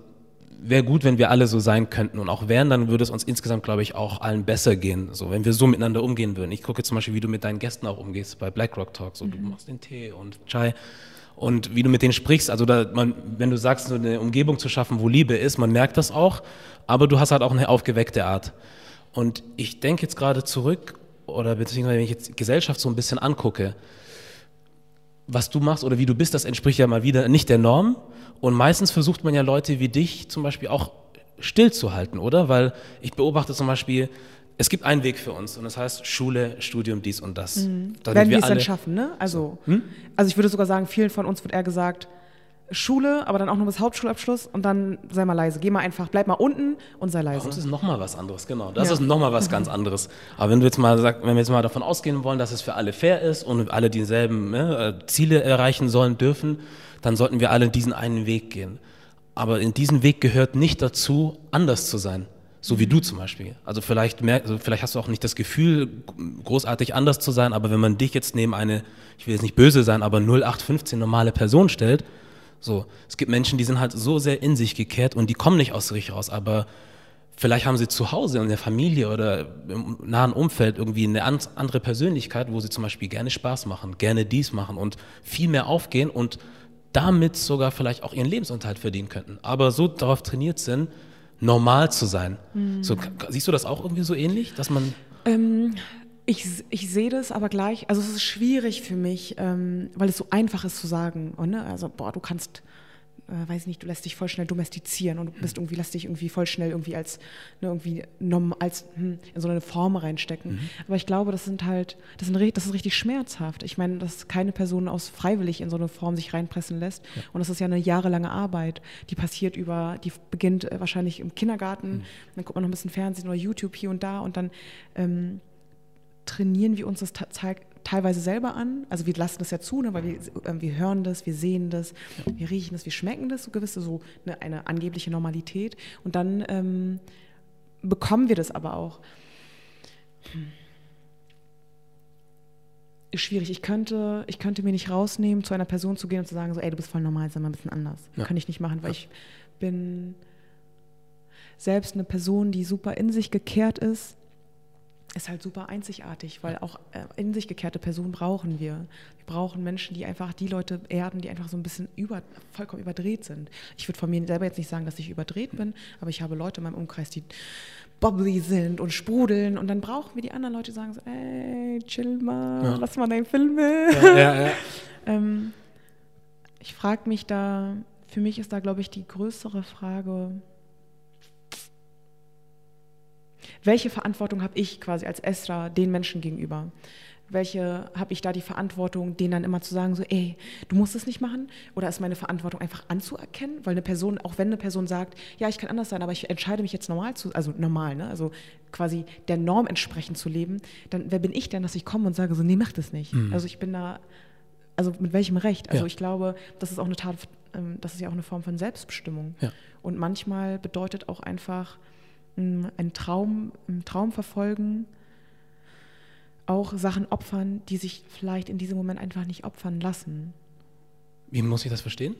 wäre gut, wenn wir alle so sein könnten und auch wären, dann würde es uns insgesamt, glaube ich, auch allen besser gehen, so wenn wir so miteinander umgehen würden. Ich gucke zum Beispiel, wie du mit deinen Gästen auch umgehst bei BlackRock Talk, so mhm. du machst den Tee und Chai und wie du mit denen sprichst. Also da, man, wenn du sagst, so eine Umgebung zu schaffen, wo Liebe ist, man merkt das auch, aber du hast halt auch eine aufgeweckte Art. Und ich denke jetzt gerade zurück, oder beziehungsweise wenn ich jetzt Gesellschaft so ein bisschen angucke, was du machst oder wie du bist, das entspricht ja mal wieder nicht der Norm. Und meistens versucht man ja Leute wie dich zum Beispiel auch stillzuhalten, oder? Weil ich beobachte zum Beispiel, es gibt einen Weg für uns und das heißt Schule, Studium, dies und das. Mhm. Werden wir es dann schaffen, ne? Also, hm? also ich würde sogar sagen, vielen von uns wird eher gesagt, Schule, aber dann auch nur bis Hauptschulabschluss und dann sei mal leise. Geh mal einfach, bleib mal unten und sei leise. Das ist nochmal was anderes, genau. Das ja. ist nochmal was ganz anderes. Aber wenn du jetzt mal sagst, wenn wir jetzt mal davon ausgehen wollen, dass es für alle fair ist und alle dieselben ne, Ziele erreichen sollen dürfen, dann sollten wir alle diesen einen Weg gehen. Aber in diesen Weg gehört nicht dazu, anders zu sein. So wie du zum Beispiel. Also vielleicht, merk, also vielleicht hast du auch nicht das Gefühl, großartig anders zu sein, aber wenn man dich jetzt neben eine, ich will jetzt nicht böse sein, aber 0815 normale Person stellt, so, es gibt Menschen, die sind halt so sehr in sich gekehrt und die kommen nicht aus sich raus, aber vielleicht haben sie zu Hause in der Familie oder im nahen Umfeld irgendwie eine andere Persönlichkeit, wo sie zum Beispiel gerne Spaß machen, gerne dies machen und viel mehr aufgehen und damit sogar vielleicht auch ihren Lebensunterhalt verdienen könnten, aber so darauf trainiert sind, normal zu sein. Mhm. So, siehst du das auch irgendwie so ähnlich, dass man. Ähm, ich, ich sehe das aber gleich, also es ist schwierig für mich, ähm, weil es so einfach ist zu sagen, oh, ne? also boah, du kannst äh, weiß nicht, du lässt dich voll schnell domestizieren und du bist irgendwie, lässt dich irgendwie voll schnell irgendwie als, ne, irgendwie nom, als hm, in so eine Form reinstecken. Mhm. Aber ich glaube, das sind halt, das, sind, das ist richtig schmerzhaft. Ich meine, dass keine Person aus freiwillig in so eine Form sich reinpressen lässt. Ja. Und das ist ja eine jahrelange Arbeit, die passiert über, die beginnt äh, wahrscheinlich im Kindergarten, mhm. dann guckt man noch ein bisschen Fernsehen oder YouTube hier und da und dann ähm, trainieren wir uns das teilweise selber an. Also wir lassen das ja zu, ne, weil wir, äh, wir hören das, wir sehen das, wir riechen das, wir schmecken das, so gewisse, so eine, eine angebliche Normalität. Und dann ähm, bekommen wir das aber auch. Hm. Ist schwierig. Ich könnte, ich könnte mir nicht rausnehmen, zu einer Person zu gehen und zu sagen, so, ey, du bist voll normal, sei mal ein bisschen anders. Ja. Kann ich nicht machen, weil ja. ich bin selbst eine Person, die super in sich gekehrt ist ist halt super einzigartig, weil auch äh, in sich gekehrte Personen brauchen wir. Wir brauchen Menschen, die einfach die Leute erden, die einfach so ein bisschen über, vollkommen überdreht sind. Ich würde von mir selber jetzt nicht sagen, dass ich überdreht bin, aber ich habe Leute in meinem Umkreis, die bubbly sind und sprudeln und dann brauchen wir die anderen Leute, die sagen so, ey, chill mal, ja. lass mal deinen Film ja, ja, ja. ähm, ich frage mich da, für mich ist da, glaube ich, die größere Frage, welche Verantwortung habe ich quasi als Esra den Menschen gegenüber? Welche habe ich da die Verantwortung, denen dann immer zu sagen, so, ey, du musst es nicht machen? Oder ist meine Verantwortung einfach anzuerkennen? Weil eine Person, auch wenn eine Person sagt, ja, ich kann anders sein, aber ich entscheide mich jetzt normal zu, also normal, ne? also quasi der Norm entsprechend zu leben, dann wer bin ich denn, dass ich komme und sage, so, nee, mach das nicht. Mhm. Also ich bin da, also mit welchem Recht? Also ja. ich glaube, das ist auch eine Tat, ähm, das ist ja auch eine Form von Selbstbestimmung. Ja. Und manchmal bedeutet auch einfach, einen Traum, einen Traum verfolgen, auch Sachen opfern, die sich vielleicht in diesem Moment einfach nicht opfern lassen. Wie muss ich das verstehen?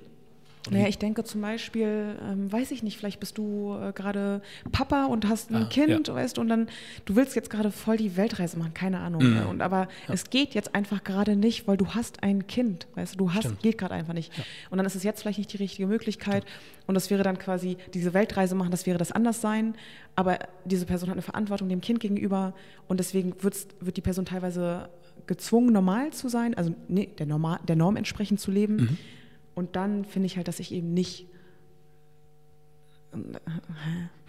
Naja, ich denke zum Beispiel, ähm, weiß ich nicht, vielleicht bist du äh, gerade Papa und hast ein ah, Kind, ja. weißt du, und dann, du willst jetzt gerade voll die Weltreise machen, keine Ahnung. Mhm. Und, aber ja. es geht jetzt einfach gerade nicht, weil du hast ein Kind, weißt du, du hast, Stimmt. geht gerade einfach nicht. Ja. Und dann ist es jetzt vielleicht nicht die richtige Möglichkeit. Stimmt. Und das wäre dann quasi, diese Weltreise machen, das wäre das anders sein. Aber diese Person hat eine Verantwortung dem Kind gegenüber und deswegen wird die Person teilweise gezwungen, normal zu sein, also nee, der, Normal, der Norm entsprechend zu leben. Mhm und dann finde ich halt, dass ich eben nicht.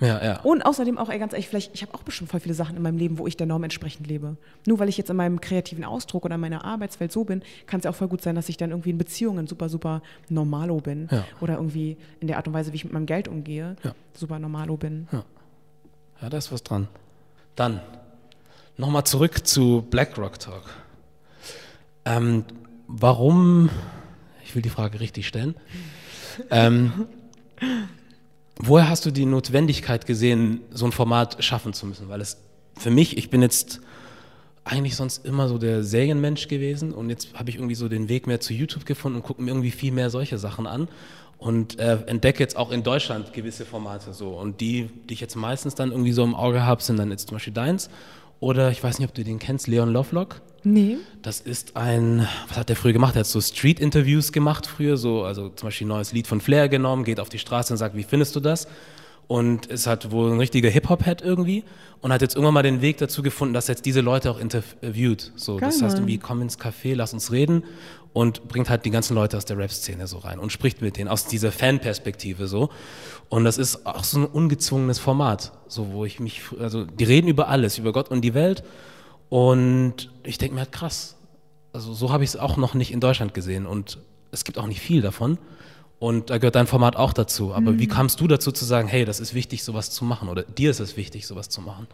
Ja, ja. Und außerdem auch, ey, ganz ehrlich, vielleicht, ich habe auch bestimmt voll viele Sachen in meinem Leben, wo ich der Norm entsprechend lebe. Nur weil ich jetzt in meinem kreativen Ausdruck oder in meiner Arbeitswelt so bin, kann es ja auch voll gut sein, dass ich dann irgendwie in Beziehungen super, super normalo bin. Ja. Oder irgendwie in der Art und Weise, wie ich mit meinem Geld umgehe, super normalo bin. Ja. da ist was dran. Dann nochmal zurück zu BlackRock Talk. Ähm, warum ich will die Frage richtig stellen. ähm, woher hast du die Notwendigkeit gesehen, so ein Format schaffen zu müssen? Weil es für mich, ich bin jetzt eigentlich sonst immer so der Serienmensch gewesen und jetzt habe ich irgendwie so den Weg mehr zu YouTube gefunden und gucke mir irgendwie viel mehr solche Sachen an und äh, entdecke jetzt auch in Deutschland gewisse Formate so und die, die ich jetzt meistens dann irgendwie so im Auge habe, sind dann jetzt zum Beispiel deins oder ich weiß nicht, ob du den kennst, Leon Lovelock. Nee. Das ist ein, was hat der früher gemacht? Er hat so Street-Interviews gemacht früher, so, also zum Beispiel ein neues Lied von Flair genommen, geht auf die Straße und sagt, wie findest du das? Und ist halt wohl ein richtiger Hip-Hop-Head irgendwie und hat jetzt irgendwann mal den Weg dazu gefunden, dass jetzt diese Leute auch interviewt. So, Geil, das heißt irgendwie, komm ins Café, lass uns reden und bringt halt die ganzen Leute aus der Rap-Szene so rein und spricht mit denen aus dieser Fanperspektive so. Und das ist auch so ein ungezwungenes Format, so wo ich mich, also die reden über alles, über Gott und die Welt. Und ich denke mir halt krass. Also so habe ich es auch noch nicht in Deutschland gesehen und es gibt auch nicht viel davon. Und da gehört dein Format auch dazu. Aber mhm. wie kamst du dazu zu sagen, hey, das ist wichtig, sowas zu machen? Oder dir ist es wichtig, sowas zu machen?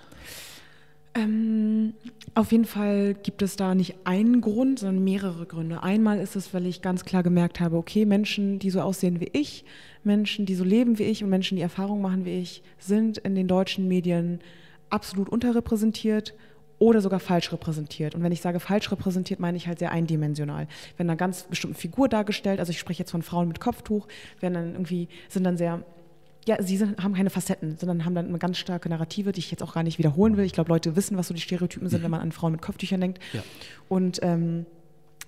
Ähm, auf jeden Fall gibt es da nicht einen Grund, sondern mehrere Gründe. Einmal ist es, weil ich ganz klar gemerkt habe, okay, Menschen, die so aussehen wie ich, Menschen, die so leben wie ich und Menschen, die Erfahrungen machen wie ich, sind in den deutschen Medien absolut unterrepräsentiert oder sogar falsch repräsentiert. Und wenn ich sage falsch repräsentiert, meine ich halt sehr eindimensional. Wenn eine ganz bestimmte Figur dargestellt, also ich spreche jetzt von Frauen mit Kopftuch, werden dann irgendwie, sind dann sehr ja, sie sind, haben keine Facetten, sondern haben dann eine ganz starke Narrative, die ich jetzt auch gar nicht wiederholen will. Ich glaube, Leute wissen, was so die Stereotypen sind, wenn man an Frauen mit Kopftüchern denkt. Ja. Und ähm,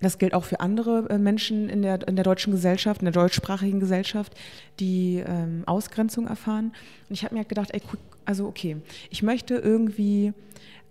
das gilt auch für andere äh, Menschen in der, in der deutschen Gesellschaft, in der deutschsprachigen Gesellschaft, die ähm, Ausgrenzung erfahren. Und ich habe mir halt gedacht, ey, also okay, ich möchte irgendwie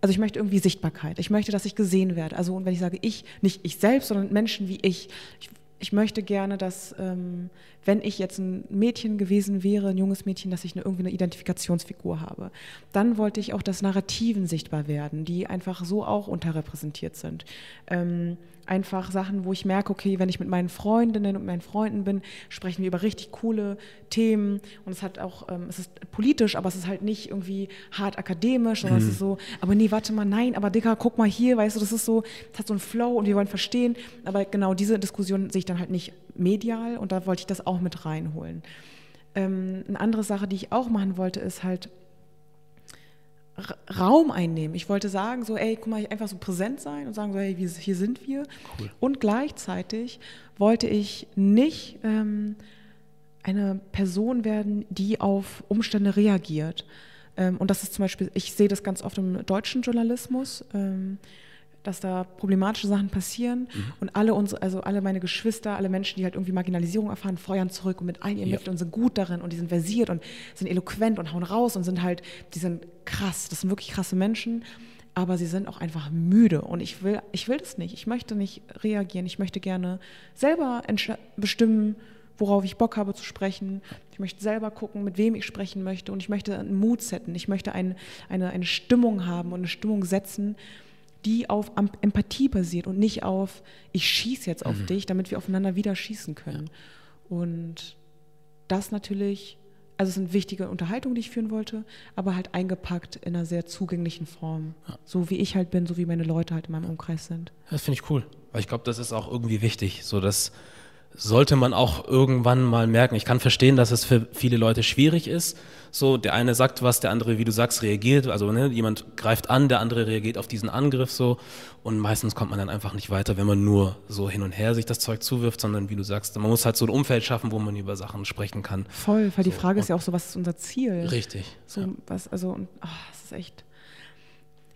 also ich möchte irgendwie Sichtbarkeit. Ich möchte, dass ich gesehen werde. Also und wenn ich sage ich, nicht ich selbst, sondern Menschen wie ich. Ich ich möchte gerne, dass, ähm, wenn ich jetzt ein Mädchen gewesen wäre, ein junges Mädchen, dass ich eine, irgendwie eine Identifikationsfigur habe. Dann wollte ich auch, dass Narrativen sichtbar werden, die einfach so auch unterrepräsentiert sind. Ähm, einfach Sachen, wo ich merke, okay, wenn ich mit meinen Freundinnen und meinen Freunden bin, sprechen wir über richtig coole Themen und es hat auch, ähm, es ist politisch, aber es ist halt nicht irgendwie hart akademisch, sondern mhm. es ist so, aber nee, warte mal, nein, aber Dicker, guck mal hier, weißt du, das ist so, es hat so einen Flow und wir wollen verstehen, aber genau diese Diskussion sehe ich dann halt nicht medial und da wollte ich das auch mit reinholen. Ähm, eine andere Sache, die ich auch machen wollte, ist halt, Raum einnehmen. Ich wollte sagen, so, ey, guck mal, einfach so präsent sein und sagen, so, hey, hier sind wir. Cool. Und gleichzeitig wollte ich nicht ähm, eine Person werden, die auf Umstände reagiert. Ähm, und das ist zum Beispiel, ich sehe das ganz oft im deutschen Journalismus. Ähm, dass da problematische Sachen passieren mhm. und alle unsere, also alle meine Geschwister, alle Menschen, die halt irgendwie Marginalisierung erfahren, feuern zurück und mit all ihren ja. Mitteln und sind gut darin und die sind versiert und sind eloquent und hauen raus und sind halt, die sind krass, das sind wirklich krasse Menschen, aber sie sind auch einfach müde und ich will, ich will das nicht, ich möchte nicht reagieren, ich möchte gerne selber bestimmen, worauf ich Bock habe zu sprechen. Ich möchte selber gucken, mit wem ich sprechen möchte und ich möchte einen Mut setzen. Ich möchte ein, eine, eine Stimmung haben und eine Stimmung setzen, die auf Empathie basiert und nicht auf, ich schieße jetzt auf mhm. dich, damit wir aufeinander wieder schießen können. Ja. Und das natürlich, also es sind wichtige Unterhaltungen, die ich führen wollte, aber halt eingepackt in einer sehr zugänglichen Form. Ja. So wie ich halt bin, so wie meine Leute halt in meinem Umkreis sind. Das finde ich cool, weil ich glaube, das ist auch irgendwie wichtig, so dass sollte man auch irgendwann mal merken. Ich kann verstehen, dass es für viele Leute schwierig ist. So, der eine sagt was, der andere, wie du sagst, reagiert. Also ne, jemand greift an, der andere reagiert auf diesen Angriff so. Und meistens kommt man dann einfach nicht weiter, wenn man nur so hin und her sich das Zeug zuwirft, sondern wie du sagst, man muss halt so ein Umfeld schaffen, wo man über Sachen sprechen kann. Voll, weil so. die Frage ist ja auch so, was ist unser Ziel? Richtig. So, ja. was, also, oh, das ist echt.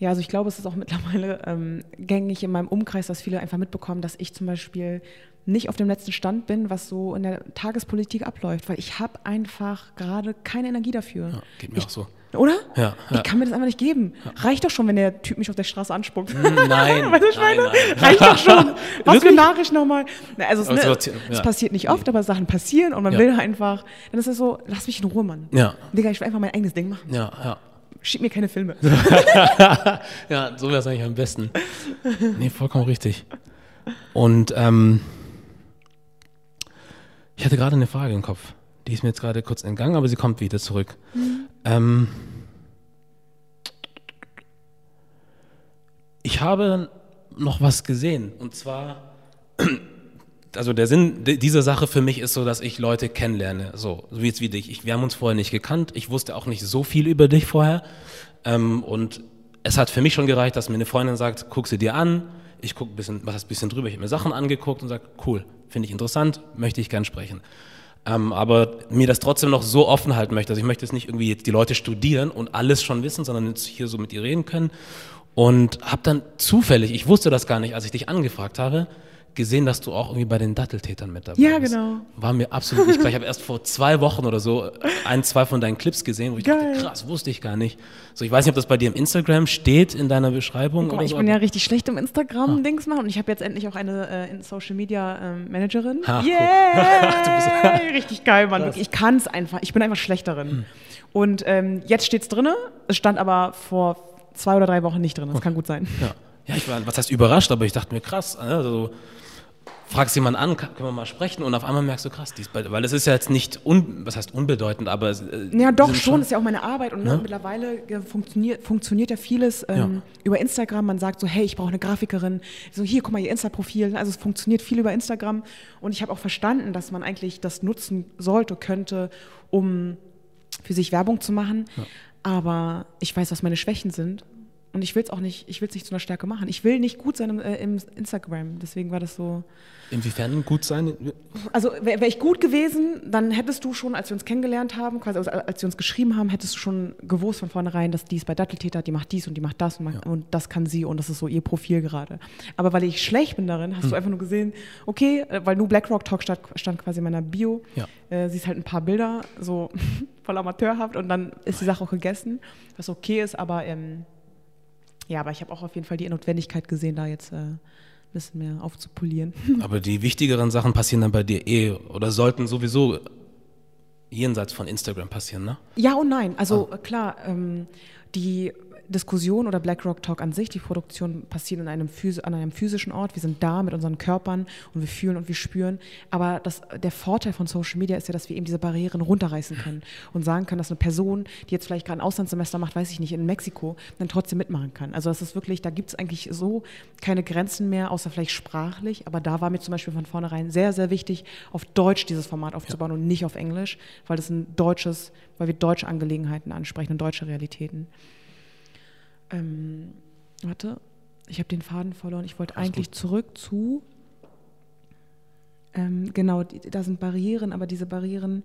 Ja, also ich glaube, es ist auch mittlerweile ähm, gängig in meinem Umkreis, dass viele einfach mitbekommen, dass ich zum Beispiel nicht auf dem letzten Stand bin, was so in der Tagespolitik abläuft, weil ich habe einfach gerade keine Energie dafür. Ja, geht mir ich, auch so. Oder? Ja, ja, Ich kann mir das einfach nicht geben. Ja. Reicht doch schon, wenn der Typ mich auf der Straße anspuckt. Hm, nein. weißt du, nein, nein. Reicht doch schon. Was für Nachricht nochmal. Also, es, ne, ja. es, passiert nicht oft, aber Sachen passieren und man will einfach, dann ist es so, lass mich in Ruhe, Mann. Ja. Digga, ich will einfach mein eigenes Ding machen. Ja, ja. Schieb mir keine Filme. ja, so wäre es eigentlich am besten. Nee, vollkommen richtig. Und, ähm, ich hatte gerade eine Frage im Kopf. Die ist mir jetzt gerade kurz entgangen, aber sie kommt wieder zurück. Mhm. Ähm, ich habe noch was gesehen. Und zwar, also der Sinn dieser Sache für mich ist so, dass ich Leute kennenlerne. So, wie jetzt wie dich. Ich, wir haben uns vorher nicht gekannt. Ich wusste auch nicht so viel über dich vorher. Ähm, und es hat für mich schon gereicht, dass mir eine Freundin sagt, guck sie dir an. Ich gucke ein bisschen, was ein bisschen drüber. Ich habe mir Sachen angeguckt und sage, cool, finde ich interessant, möchte ich gern sprechen. Ähm, aber mir das trotzdem noch so offen halten möchte. Also ich möchte jetzt nicht irgendwie die Leute studieren und alles schon wissen, sondern jetzt hier so mit ihr reden können. Und habe dann zufällig, ich wusste das gar nicht, als ich dich angefragt habe, gesehen, dass du auch irgendwie bei den Datteltätern mit dabei bist. Ja, genau. War mir absolut nicht klar. Ich habe erst vor zwei Wochen oder so ein, zwei von deinen Clips gesehen, wo ich Geil. dachte, krass, wusste ich gar nicht. So, ich weiß nicht, ob das bei dir im Instagram steht, in deiner Beschreibung Boah, oder Ich so, bin ja richtig schlecht im Instagram-Dings ah. machen und ich habe jetzt endlich auch eine äh, Social-Media-Managerin. Ähm, yeah! richtig geil, Mann. Krass. Ich kann es einfach. Ich bin einfach schlecht darin. Hm. Und ähm, jetzt steht es drin. Es stand aber vor zwei oder drei Wochen nicht drin. Das kann gut sein. Ja. Ja, ich war, was heißt überrascht, aber ich dachte mir krass, also fragst jemanden an, können wir mal sprechen? Und auf einmal merkst du, krass, dies, weil es ist ja jetzt nicht, un, was heißt unbedeutend, aber... Äh, ja doch, schon, schon, ist ja auch meine Arbeit und ne? mittlerweile funktioniert, funktioniert ja vieles ähm, ja. über Instagram, man sagt so, hey, ich brauche eine Grafikerin, so hier, guck mal, ihr Insta-Profil, also es funktioniert viel über Instagram. Und ich habe auch verstanden, dass man eigentlich das nutzen sollte, könnte, um für sich Werbung zu machen, ja. aber ich weiß, was meine Schwächen sind und ich will es auch nicht, ich will es nicht zu einer Stärke machen. Ich will nicht gut sein im, äh, im Instagram. Deswegen war das so. Inwiefern gut sein? Also wäre wär ich gut gewesen, dann hättest du schon, als wir uns kennengelernt haben, quasi also als wir uns geschrieben haben, hättest du schon gewusst von vornherein, dass die ist bei Datteltäter, die macht dies und die macht das und, man, ja. und, das kann sie und das ist so ihr Profil gerade. Aber weil ich schlecht bin darin, hast hm. du einfach nur gesehen, okay, äh, weil nur BlackRock Talk stand, stand quasi in meiner Bio, ja. äh, siehst halt ein paar Bilder, so voll amateurhaft und dann ist die Sache auch gegessen, was okay ist, aber ähm, ja, aber ich habe auch auf jeden Fall die Notwendigkeit gesehen, da jetzt äh, bisschen mehr aufzupolieren. Aber die wichtigeren Sachen passieren dann bei dir eh oder sollten sowieso jenseits von Instagram passieren, ne? Ja und nein. Also ah. klar, ähm, die Diskussion oder BlackRock Talk an sich, die Produktion passiert in einem an einem physischen Ort. Wir sind da mit unseren Körpern und wir fühlen und wir spüren. Aber das, der Vorteil von Social Media ist ja, dass wir eben diese Barrieren runterreißen können und sagen können, dass eine Person, die jetzt vielleicht gerade ein Auslandssemester macht, weiß ich nicht, in Mexiko, dann trotzdem mitmachen kann. Also das ist wirklich, da gibt es eigentlich so keine Grenzen mehr, außer vielleicht sprachlich. Aber da war mir zum Beispiel von vornherein sehr, sehr wichtig, auf Deutsch dieses Format aufzubauen ja. und nicht auf Englisch, weil das ein deutsches, weil wir deutsche Angelegenheiten ansprechen und deutsche Realitäten. Ähm, warte, ich habe den Faden verloren. Ich wollte eigentlich gut. zurück zu. Ähm, genau, da sind Barrieren, aber diese Barrieren.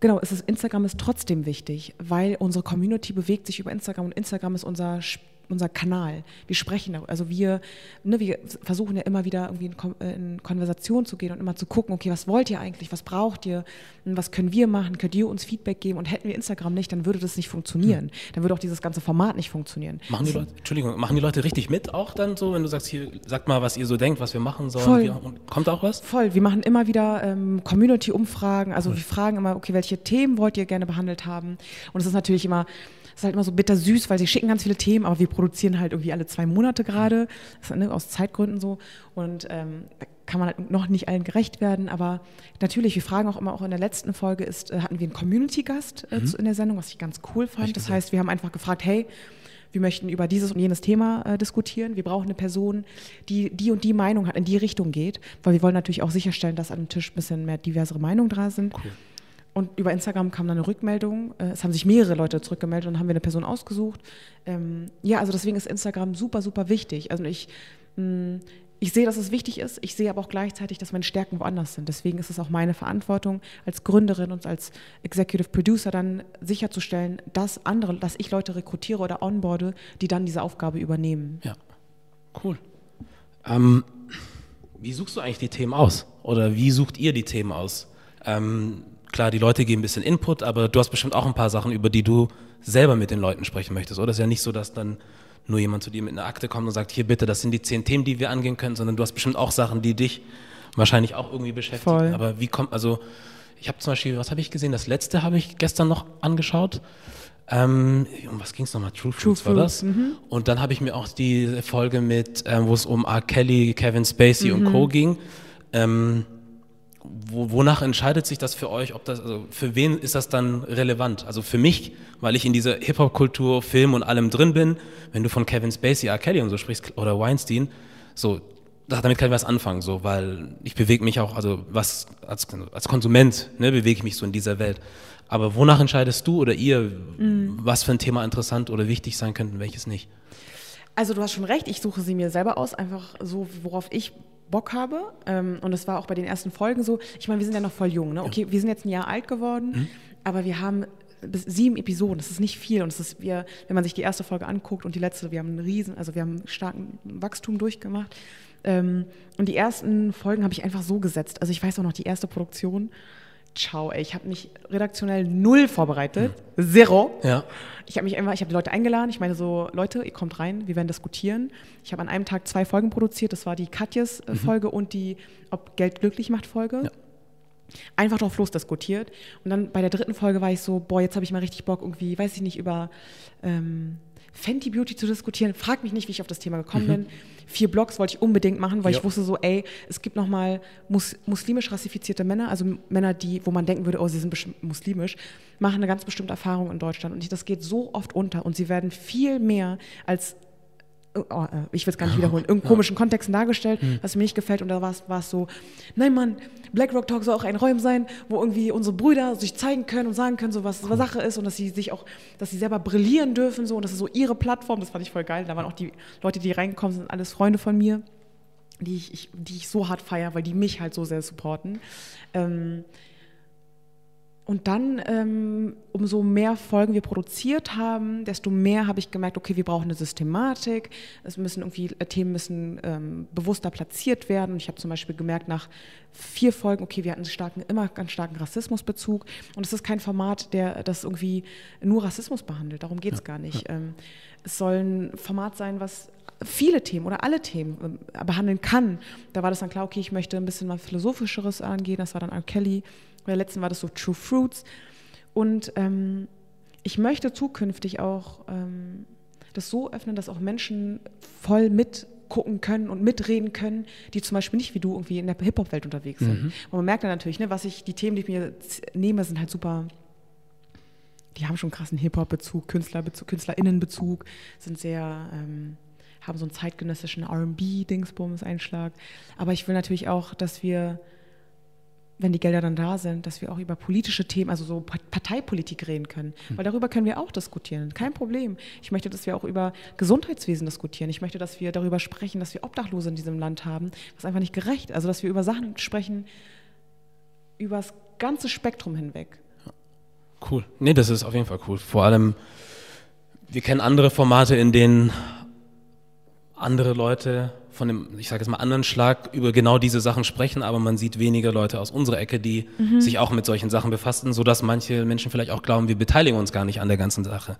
Genau, es ist, Instagram ist trotzdem wichtig, weil unsere Community bewegt sich über Instagram und Instagram ist unser unser Kanal. Wir sprechen, also wir, ne, wir versuchen ja immer wieder irgendwie in, Kon äh, in, Konversation zu gehen und immer zu gucken, okay, was wollt ihr eigentlich, was braucht ihr, was können wir machen, könnt ihr uns Feedback geben und hätten wir Instagram nicht, dann würde das nicht funktionieren. Hm. Dann würde auch dieses ganze Format nicht funktionieren. Machen die Leute, Entschuldigung, machen die Leute richtig mit auch dann so, wenn du sagst, hier, sagt mal, was ihr so denkt, was wir machen sollen? Voll. Wir, kommt auch was? Voll. Wir machen immer wieder ähm, Community-Umfragen, also cool. wir fragen immer, okay, welche Themen wollt ihr gerne behandelt haben? Und es ist natürlich immer das ist halt immer so bittersüß, weil sie schicken ganz viele Themen, aber wir produzieren halt irgendwie alle zwei Monate gerade, ne, aus Zeitgründen so. Und ähm, da kann man halt noch nicht allen gerecht werden, aber natürlich, wir fragen auch immer, auch in der letzten Folge ist, äh, hatten wir einen Community-Gast äh, mhm. in der Sendung, was ich ganz cool fand. Das heißt, wir haben einfach gefragt, hey, wir möchten über dieses und jenes Thema äh, diskutieren. Wir brauchen eine Person, die die und die Meinung hat, in die Richtung geht, weil wir wollen natürlich auch sicherstellen, dass an dem Tisch ein bisschen mehr diversere Meinungen da sind. Cool. Und über Instagram kam dann eine Rückmeldung. Äh, es haben sich mehrere Leute zurückgemeldet und haben wir eine Person ausgesucht. Ähm, ja, also deswegen ist Instagram super, super wichtig. Also ich, mh, mm, ich sehe, dass es wichtig ist. Ich sehe aber auch gleichzeitig, dass meine Stärken woanders sind. Deswegen ist es auch meine Verantwortung als Gründerin und als Executive Producer dann sicherzustellen, dass andere, dass ich Leute rekrutiere oder onboarde, die dann diese Aufgabe übernehmen. Ja, cool. Ähm, wie suchst du eigentlich die Themen aus? Oder wie sucht ihr die Themen aus? Ähm, klar, die Leute geben ein bisschen Input, aber du hast bestimmt auch ein paar Sachen, über die du selber mit den Leuten sprechen möchtest, oder? Es ist ja nicht so, dass dann nur jemand zu dir mit einer Akte kommt und sagt, hier bitte, das sind die zehn Themen, die wir angehen können, sondern du hast bestimmt auch Sachen, die dich wahrscheinlich auch irgendwie beschäftigen. Voll. Aber wie kommt, also ich habe zum Beispiel, was habe ich gesehen? Das letzte habe ich gestern noch angeschaut. Ähm, um was ging es nochmal? True, True Fruits war das. Mhm. Und dann habe ich mir auch die Folge mit, ähm, wo es um R. Kelly, Kevin Spacey mhm. und Co. ging. Ähm, wonach entscheidet sich das für euch? Ob das, also für wen ist das dann relevant? Also für mich, weil ich in dieser Hip-Hop-Kultur, Film und allem drin bin, wenn du von Kevin Spacey, R. Kelly und so sprichst, oder Weinstein, so, damit kann ich was anfangen, so, weil ich bewege mich auch, also was, als, als Konsument, ne, bewege ich mich so in dieser Welt. Aber wonach entscheidest du oder ihr, mhm. was für ein Thema interessant oder wichtig sein könnte und welches nicht? Also du hast schon recht, ich suche sie mir selber aus, einfach so, worauf ich Bock habe. Ähm, und das war auch bei den ersten Folgen so. Ich meine, wir sind ja noch voll jung. Ne? Okay, ja. wir sind jetzt ein Jahr alt geworden, mhm. aber wir haben bis sieben Episoden. Das ist nicht viel. Und das ist, wir, wenn man sich die erste Folge anguckt und die letzte, wir haben einen riesen, also wir haben starken Wachstum durchgemacht. Ähm, und die ersten Folgen habe ich einfach so gesetzt. Also ich weiß auch noch, die erste Produktion ciao, ey, ich habe mich redaktionell null vorbereitet, hm. zero. Ja. Ich habe mich einfach, ich habe die Leute eingeladen. Ich meine so, Leute, ihr kommt rein, wir werden diskutieren. Ich habe an einem Tag zwei Folgen produziert. Das war die Katjes äh, mhm. Folge und die Ob Geld glücklich macht Folge. Ja. Einfach drauf los diskutiert. Und dann bei der dritten Folge war ich so, boah, jetzt habe ich mal richtig Bock irgendwie, weiß ich nicht, über ähm, Fenty Beauty zu diskutieren. Frag mich nicht, wie ich auf das Thema gekommen mhm. bin. Vier Blogs wollte ich unbedingt machen, weil ja. ich wusste so, ey, es gibt nochmal mus muslimisch rassifizierte Männer, also Männer, die, wo man denken würde, oh, sie sind muslimisch, machen eine ganz bestimmte Erfahrung in Deutschland. Und das geht so oft unter und sie werden viel mehr als oh, äh, ich will es gar nicht wiederholen, in komischen Kontexten dargestellt, hm. was mir nicht gefällt. Und da war es so, nein Mann, BlackRock Talk soll auch ein Raum sein, wo irgendwie unsere Brüder sich zeigen können und sagen können, so was cool. Sache ist und dass sie sich auch, dass sie selber brillieren dürfen so und das ist so ihre Plattform. Das fand ich voll geil. Da waren auch die Leute, die reingekommen sind, alles Freunde von mir, die ich, ich die ich so hart feiere, weil die mich halt so sehr supporten. Ähm, und dann, ähm, umso mehr Folgen wir produziert haben, desto mehr habe ich gemerkt, okay, wir brauchen eine Systematik. Es müssen irgendwie äh, Themen müssen ähm, bewusster platziert werden. Und ich habe zum Beispiel gemerkt, nach vier Folgen, okay, wir hatten einen starken, immer ganz starken Rassismusbezug. Und es ist kein Format, der das irgendwie nur Rassismus behandelt. Darum geht es ja, gar nicht. Ja. Ähm, es soll ein Format sein, was viele Themen oder alle Themen äh, behandeln kann. Da war das dann klar, okay, ich möchte ein bisschen was Philosophischeres angehen. Das war dann R. Kelly. Bei der letzten war das so True Fruits. Und ähm, ich möchte zukünftig auch ähm, das so öffnen, dass auch Menschen voll mitgucken können und mitreden können, die zum Beispiel nicht wie du irgendwie in der Hip-Hop-Welt unterwegs sind. Mhm. Und man merkt dann natürlich, ne, was ich, die Themen, die ich mir nehme, sind halt super die haben schon krassen Hip-Hop-Bezug, Künstlerbezug, KünstlerInnenbezug, sind sehr, ähm, haben so einen zeitgenössischen RB-Dingsbums-Einschlag. Aber ich will natürlich auch, dass wir, wenn die Gelder dann da sind, dass wir auch über politische Themen, also so Parteipolitik reden können. Hm. Weil darüber können wir auch diskutieren. Kein Problem. Ich möchte, dass wir auch über Gesundheitswesen diskutieren. Ich möchte, dass wir darüber sprechen, dass wir Obdachlose in diesem Land haben, was einfach nicht gerecht. Also dass wir über Sachen sprechen, über das ganze Spektrum hinweg. Cool. Nee, das ist auf jeden Fall cool. Vor allem, wir kennen andere Formate, in denen andere Leute von dem, ich sage jetzt mal, anderen Schlag über genau diese Sachen sprechen, aber man sieht weniger Leute aus unserer Ecke, die mhm. sich auch mit solchen Sachen befassen, sodass manche Menschen vielleicht auch glauben, wir beteiligen uns gar nicht an der ganzen Sache.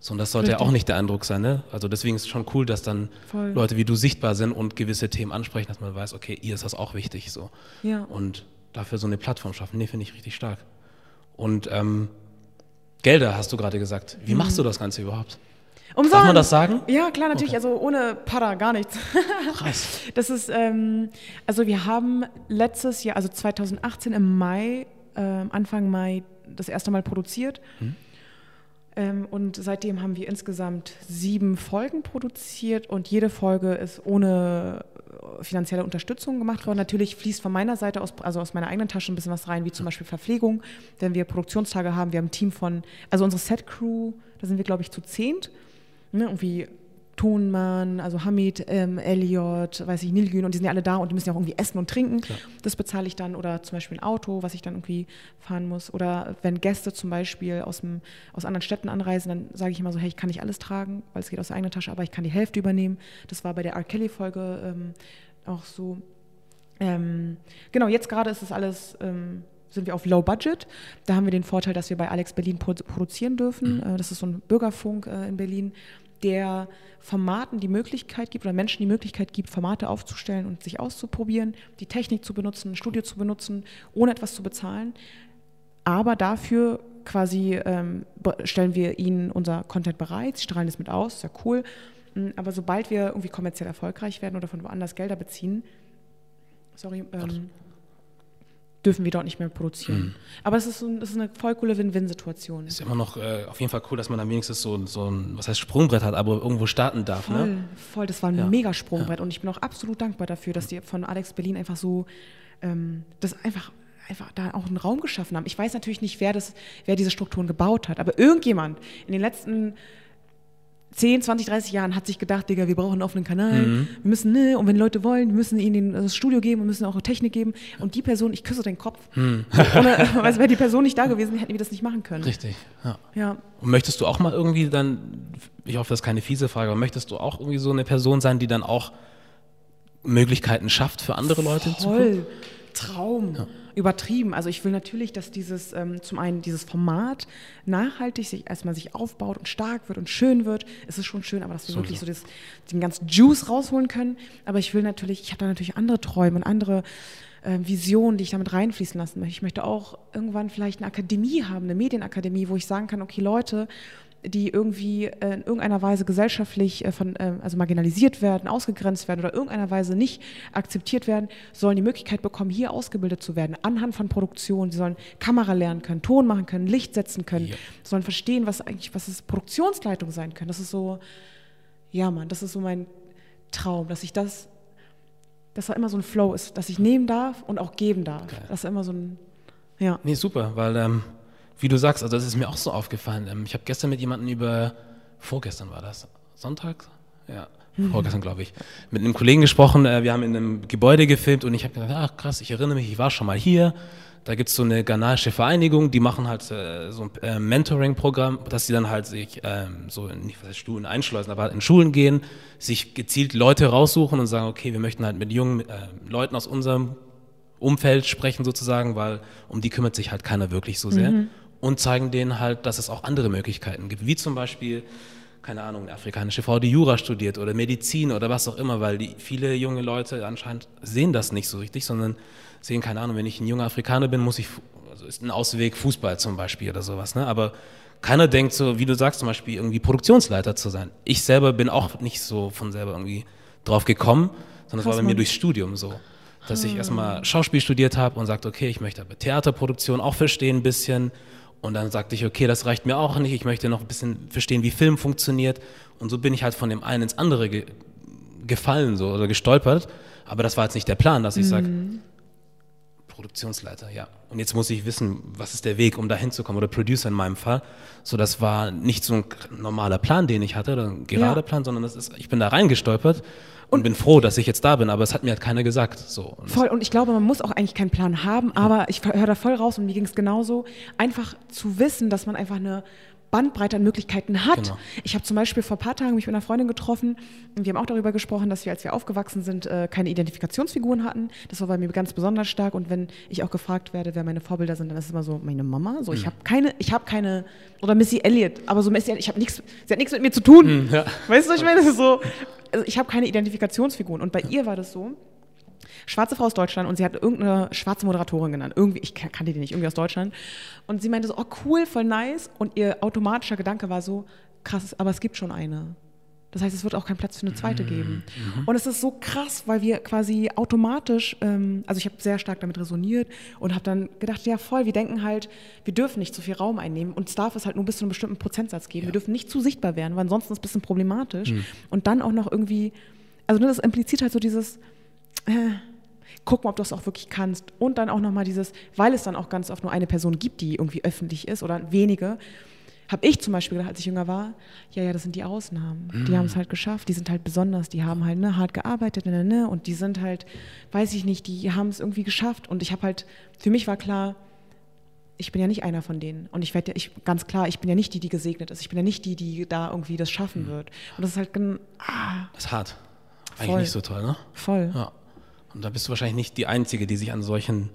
So, und das sollte ja auch nicht der Eindruck sein. Ne? Also deswegen ist es schon cool, dass dann Voll. Leute wie du sichtbar sind und gewisse Themen ansprechen, dass man weiß, okay, ihr ist das auch wichtig. So. Ja. Und dafür so eine Plattform schaffen, nee, finde ich richtig stark. Und ähm, Gelder, hast du gerade gesagt. Wie machst du das Ganze überhaupt? Umsonst. Darf man das sagen? Ja, klar, natürlich. Okay. Also ohne Para gar nichts. Krass. Das ist, ähm, also wir haben letztes Jahr, also 2018 im Mai, äh, Anfang Mai, das erste Mal produziert. Hm. Ähm, und seitdem haben wir insgesamt sieben Folgen produziert und jede Folge ist ohne äh, finanzielle Unterstützung gemacht worden. Natürlich fließt von meiner Seite aus, also aus meiner eigenen Tasche ein bisschen was rein, wie zum Beispiel Verpflegung. Wenn wir Produktionstage haben, wir haben ein Team von, also unsere Set-Crew, da sind wir, glaube ich, zu zehnt. Ne, irgendwie Tonmann, also Hamid, ähm, Elliot, weiß ich, Nilgün und die sind ja alle da und die müssen ja auch irgendwie essen und trinken. Klar. Das bezahle ich dann oder zum Beispiel ein Auto, was ich dann irgendwie fahren muss. Oder wenn Gäste zum Beispiel aus, dem, aus anderen Städten anreisen, dann sage ich immer so, hey, ich kann nicht alles tragen, weil es geht aus der eigenen Tasche, aber ich kann die Hälfte übernehmen. Das war bei der R. Kelly-Folge ähm, auch so. Ähm, genau, jetzt gerade ist es alles ähm, sind wir auf Low Budget. Da haben wir den Vorteil, dass wir bei Alex Berlin produzieren dürfen. Mhm. Äh, das ist so ein Bürgerfunk äh, in Berlin der Formaten die Möglichkeit gibt oder Menschen die Möglichkeit gibt, Formate aufzustellen und sich auszuprobieren, die Technik zu benutzen, ein Studio zu benutzen, ohne etwas zu bezahlen. Aber dafür quasi ähm, stellen wir ihnen unser Content bereit, sie strahlen es mit aus, ist ja cool. Mm, aber sobald wir irgendwie kommerziell erfolgreich werden oder von woanders Gelder beziehen, sorry, ähm, dürfen wir dort nicht mehr produzieren. Mhm. Aber es ist, das ist eine voll coole Win-Win-Situation. Ist immer noch äh, auf jeden Fall cool, dass man dann wenigstens so, so ein, was heißt Sprungbrett hat, aber irgendwo starten darf. Ne? Voll, ne? voll, das war ein ja. mega Sprungbrett ja. und ich bin auch absolut dankbar dafür, dass die von Alex Berlin einfach so, ähm, das einfach einfach da auch einen Raum geschaffen haben. Ich weiß natürlich nicht, wer, das, wer diese Strukturen gebaut hat, aber irgendjemand in den letzten 10, 20, 30 Jahren hat sich gedacht, Digga, wir brauchen einen offenen Kanal. Mhm. Wir müssen, ne, und wenn Leute wollen, wir müssen ihnen das Studio geben und müssen auch Technik geben. Und die Person, ich küsse den Kopf. Mhm. Ohne, also wäre die Person nicht da gewesen, hätten wir das nicht machen können. Richtig, ja. ja. Und möchtest du auch mal irgendwie dann, ich hoffe, das ist keine fiese Frage, aber möchtest du auch irgendwie so eine Person sein, die dann auch Möglichkeiten schafft für andere Leute? Voll. Traum. Ja übertrieben. Also ich will natürlich, dass dieses ähm, zum einen dieses Format nachhaltig sich erstmal sich aufbaut und stark wird und schön wird. Es ist schon schön, aber dass wir so wirklich so das, den ganzen Juice rausholen können. Aber ich will natürlich, ich habe da natürlich andere Träume und andere äh, Visionen, die ich damit reinfließen lassen möchte. Ich möchte auch irgendwann vielleicht eine Akademie haben, eine Medienakademie, wo ich sagen kann, okay Leute, die irgendwie äh, in irgendeiner Weise gesellschaftlich äh, von, äh, also marginalisiert werden, ausgegrenzt werden oder irgendeiner Weise nicht akzeptiert werden, sollen die Möglichkeit bekommen, hier ausgebildet zu werden, anhand von Produktion. Sie sollen Kamera lernen können, Ton machen können, Licht setzen können, ja. sollen verstehen, was eigentlich, was es Produktionsleitung sein können. Das ist so, ja Mann, das ist so mein Traum, dass ich das, dass da immer so ein Flow ist, dass ich nehmen darf und auch geben darf. Okay. Das ist immer so ein, ja. Nee, super, weil ähm wie du sagst, also das ist mir auch so aufgefallen. Ähm, ich habe gestern mit jemandem über, vorgestern war das, Sonntag? Ja, mhm. vorgestern glaube ich, mit einem Kollegen gesprochen. Äh, wir haben in einem Gebäude gefilmt und ich habe gedacht, ach krass, ich erinnere mich, ich war schon mal hier. Da gibt es so eine ghanaische Vereinigung, die machen halt äh, so ein äh, Mentoring-Programm, dass sie dann halt sich ähm, so in, nicht was Schulen einschleusen, aber halt in Schulen gehen, sich gezielt Leute raussuchen und sagen, okay, wir möchten halt mit jungen äh, Leuten aus unserem Umfeld sprechen sozusagen, weil um die kümmert sich halt keiner wirklich so sehr. Mhm und zeigen denen halt, dass es auch andere Möglichkeiten gibt, wie zum Beispiel keine Ahnung, eine afrikanische Frau, die Jura studiert oder Medizin oder was auch immer, weil die, viele junge Leute anscheinend sehen das nicht so richtig, sondern sehen, keine Ahnung, wenn ich ein junger Afrikaner bin, muss ich, also ist ein Ausweg Fußball zum Beispiel oder sowas, ne? aber keiner denkt so, wie du sagst, zum Beispiel irgendwie Produktionsleiter zu sein. Ich selber bin auch nicht so von selber irgendwie drauf gekommen, sondern es war bei mir durchs Studium so. Dass ich erstmal Schauspiel studiert habe und sagte, okay, ich möchte aber Theaterproduktion auch verstehen ein bisschen. Und dann sagte ich, okay, das reicht mir auch nicht, ich möchte noch ein bisschen verstehen, wie Film funktioniert. Und so bin ich halt von dem einen ins andere ge gefallen so, oder gestolpert. Aber das war jetzt nicht der Plan, dass ich mhm. sage, Produktionsleiter, ja. Und jetzt muss ich wissen, was ist der Weg, um da hinzukommen, oder Producer in meinem Fall. So, das war nicht so ein normaler Plan, den ich hatte, oder ein gerader ja. Plan, sondern das ist, ich bin da reingestolpert und, bin froh, dass ich jetzt da bin, aber es hat mir halt keiner gesagt. So. Und voll, und ich glaube, man muss auch eigentlich keinen Plan haben, aber ich höre da voll raus und mir ging es genauso, einfach zu wissen, dass man einfach eine Bandbreite an Möglichkeiten hat. Genau. Ich habe zum Beispiel vor ein paar Tagen mich mit einer Freundin getroffen und wir haben auch darüber gesprochen, dass wir, als wir aufgewachsen sind, äh, keine Identifikationsfiguren hatten. Das war bei mir ganz besonders stark und wenn ich auch gefragt werde, wer meine Vorbilder sind, dann ist es immer so meine Mama. So, mhm. ich habe keine, ich habe keine oder Missy Elliott, aber so Missy, ich habe nichts, sie hat nichts mit mir zu tun. Mhm, ja. Weißt du, ich meine, so, also ich habe keine Identifikationsfiguren und bei ja. ihr war das so schwarze Frau aus Deutschland und sie hat irgendeine schwarze Moderatorin genannt. Irgendwie, ich kannte die nicht, irgendwie aus Deutschland. Und sie meinte so, oh cool, voll nice. Und ihr automatischer Gedanke war so, krass, aber es gibt schon eine. Das heißt, es wird auch keinen Platz für eine zweite geben. Mhm. Und es ist so krass, weil wir quasi automatisch, ähm, also ich habe sehr stark damit resoniert und habe dann gedacht, ja voll, wir denken halt, wir dürfen nicht zu viel Raum einnehmen und es darf es halt nur bis zu einem bestimmten Prozentsatz geben. Ja. Wir dürfen nicht zu sichtbar werden, weil ansonsten ist es ein bisschen problematisch. Mhm. Und dann auch noch irgendwie, also das impliziert halt so dieses, äh, gucken, ob du es auch wirklich kannst. Und dann auch nochmal dieses, weil es dann auch ganz oft nur eine Person gibt, die irgendwie öffentlich ist oder wenige, habe ich zum Beispiel gedacht, als ich jünger war, ja, ja, das sind die Ausnahmen. Mhm. Die haben es halt geschafft, die sind halt besonders, die haben halt ne, hart gearbeitet ne, ne, und die sind halt, weiß ich nicht, die haben es irgendwie geschafft. Und ich habe halt, für mich war klar, ich bin ja nicht einer von denen. Und ich werde ja, ich, ganz klar, ich bin ja nicht die, die gesegnet ist. Ich bin ja nicht die, die da irgendwie das schaffen mhm. wird. Und das ist halt, ah, Das ist hart. Eigentlich voll. nicht so toll, ne? Voll. Ja. Und da bist du wahrscheinlich nicht die Einzige, die sich an solchen,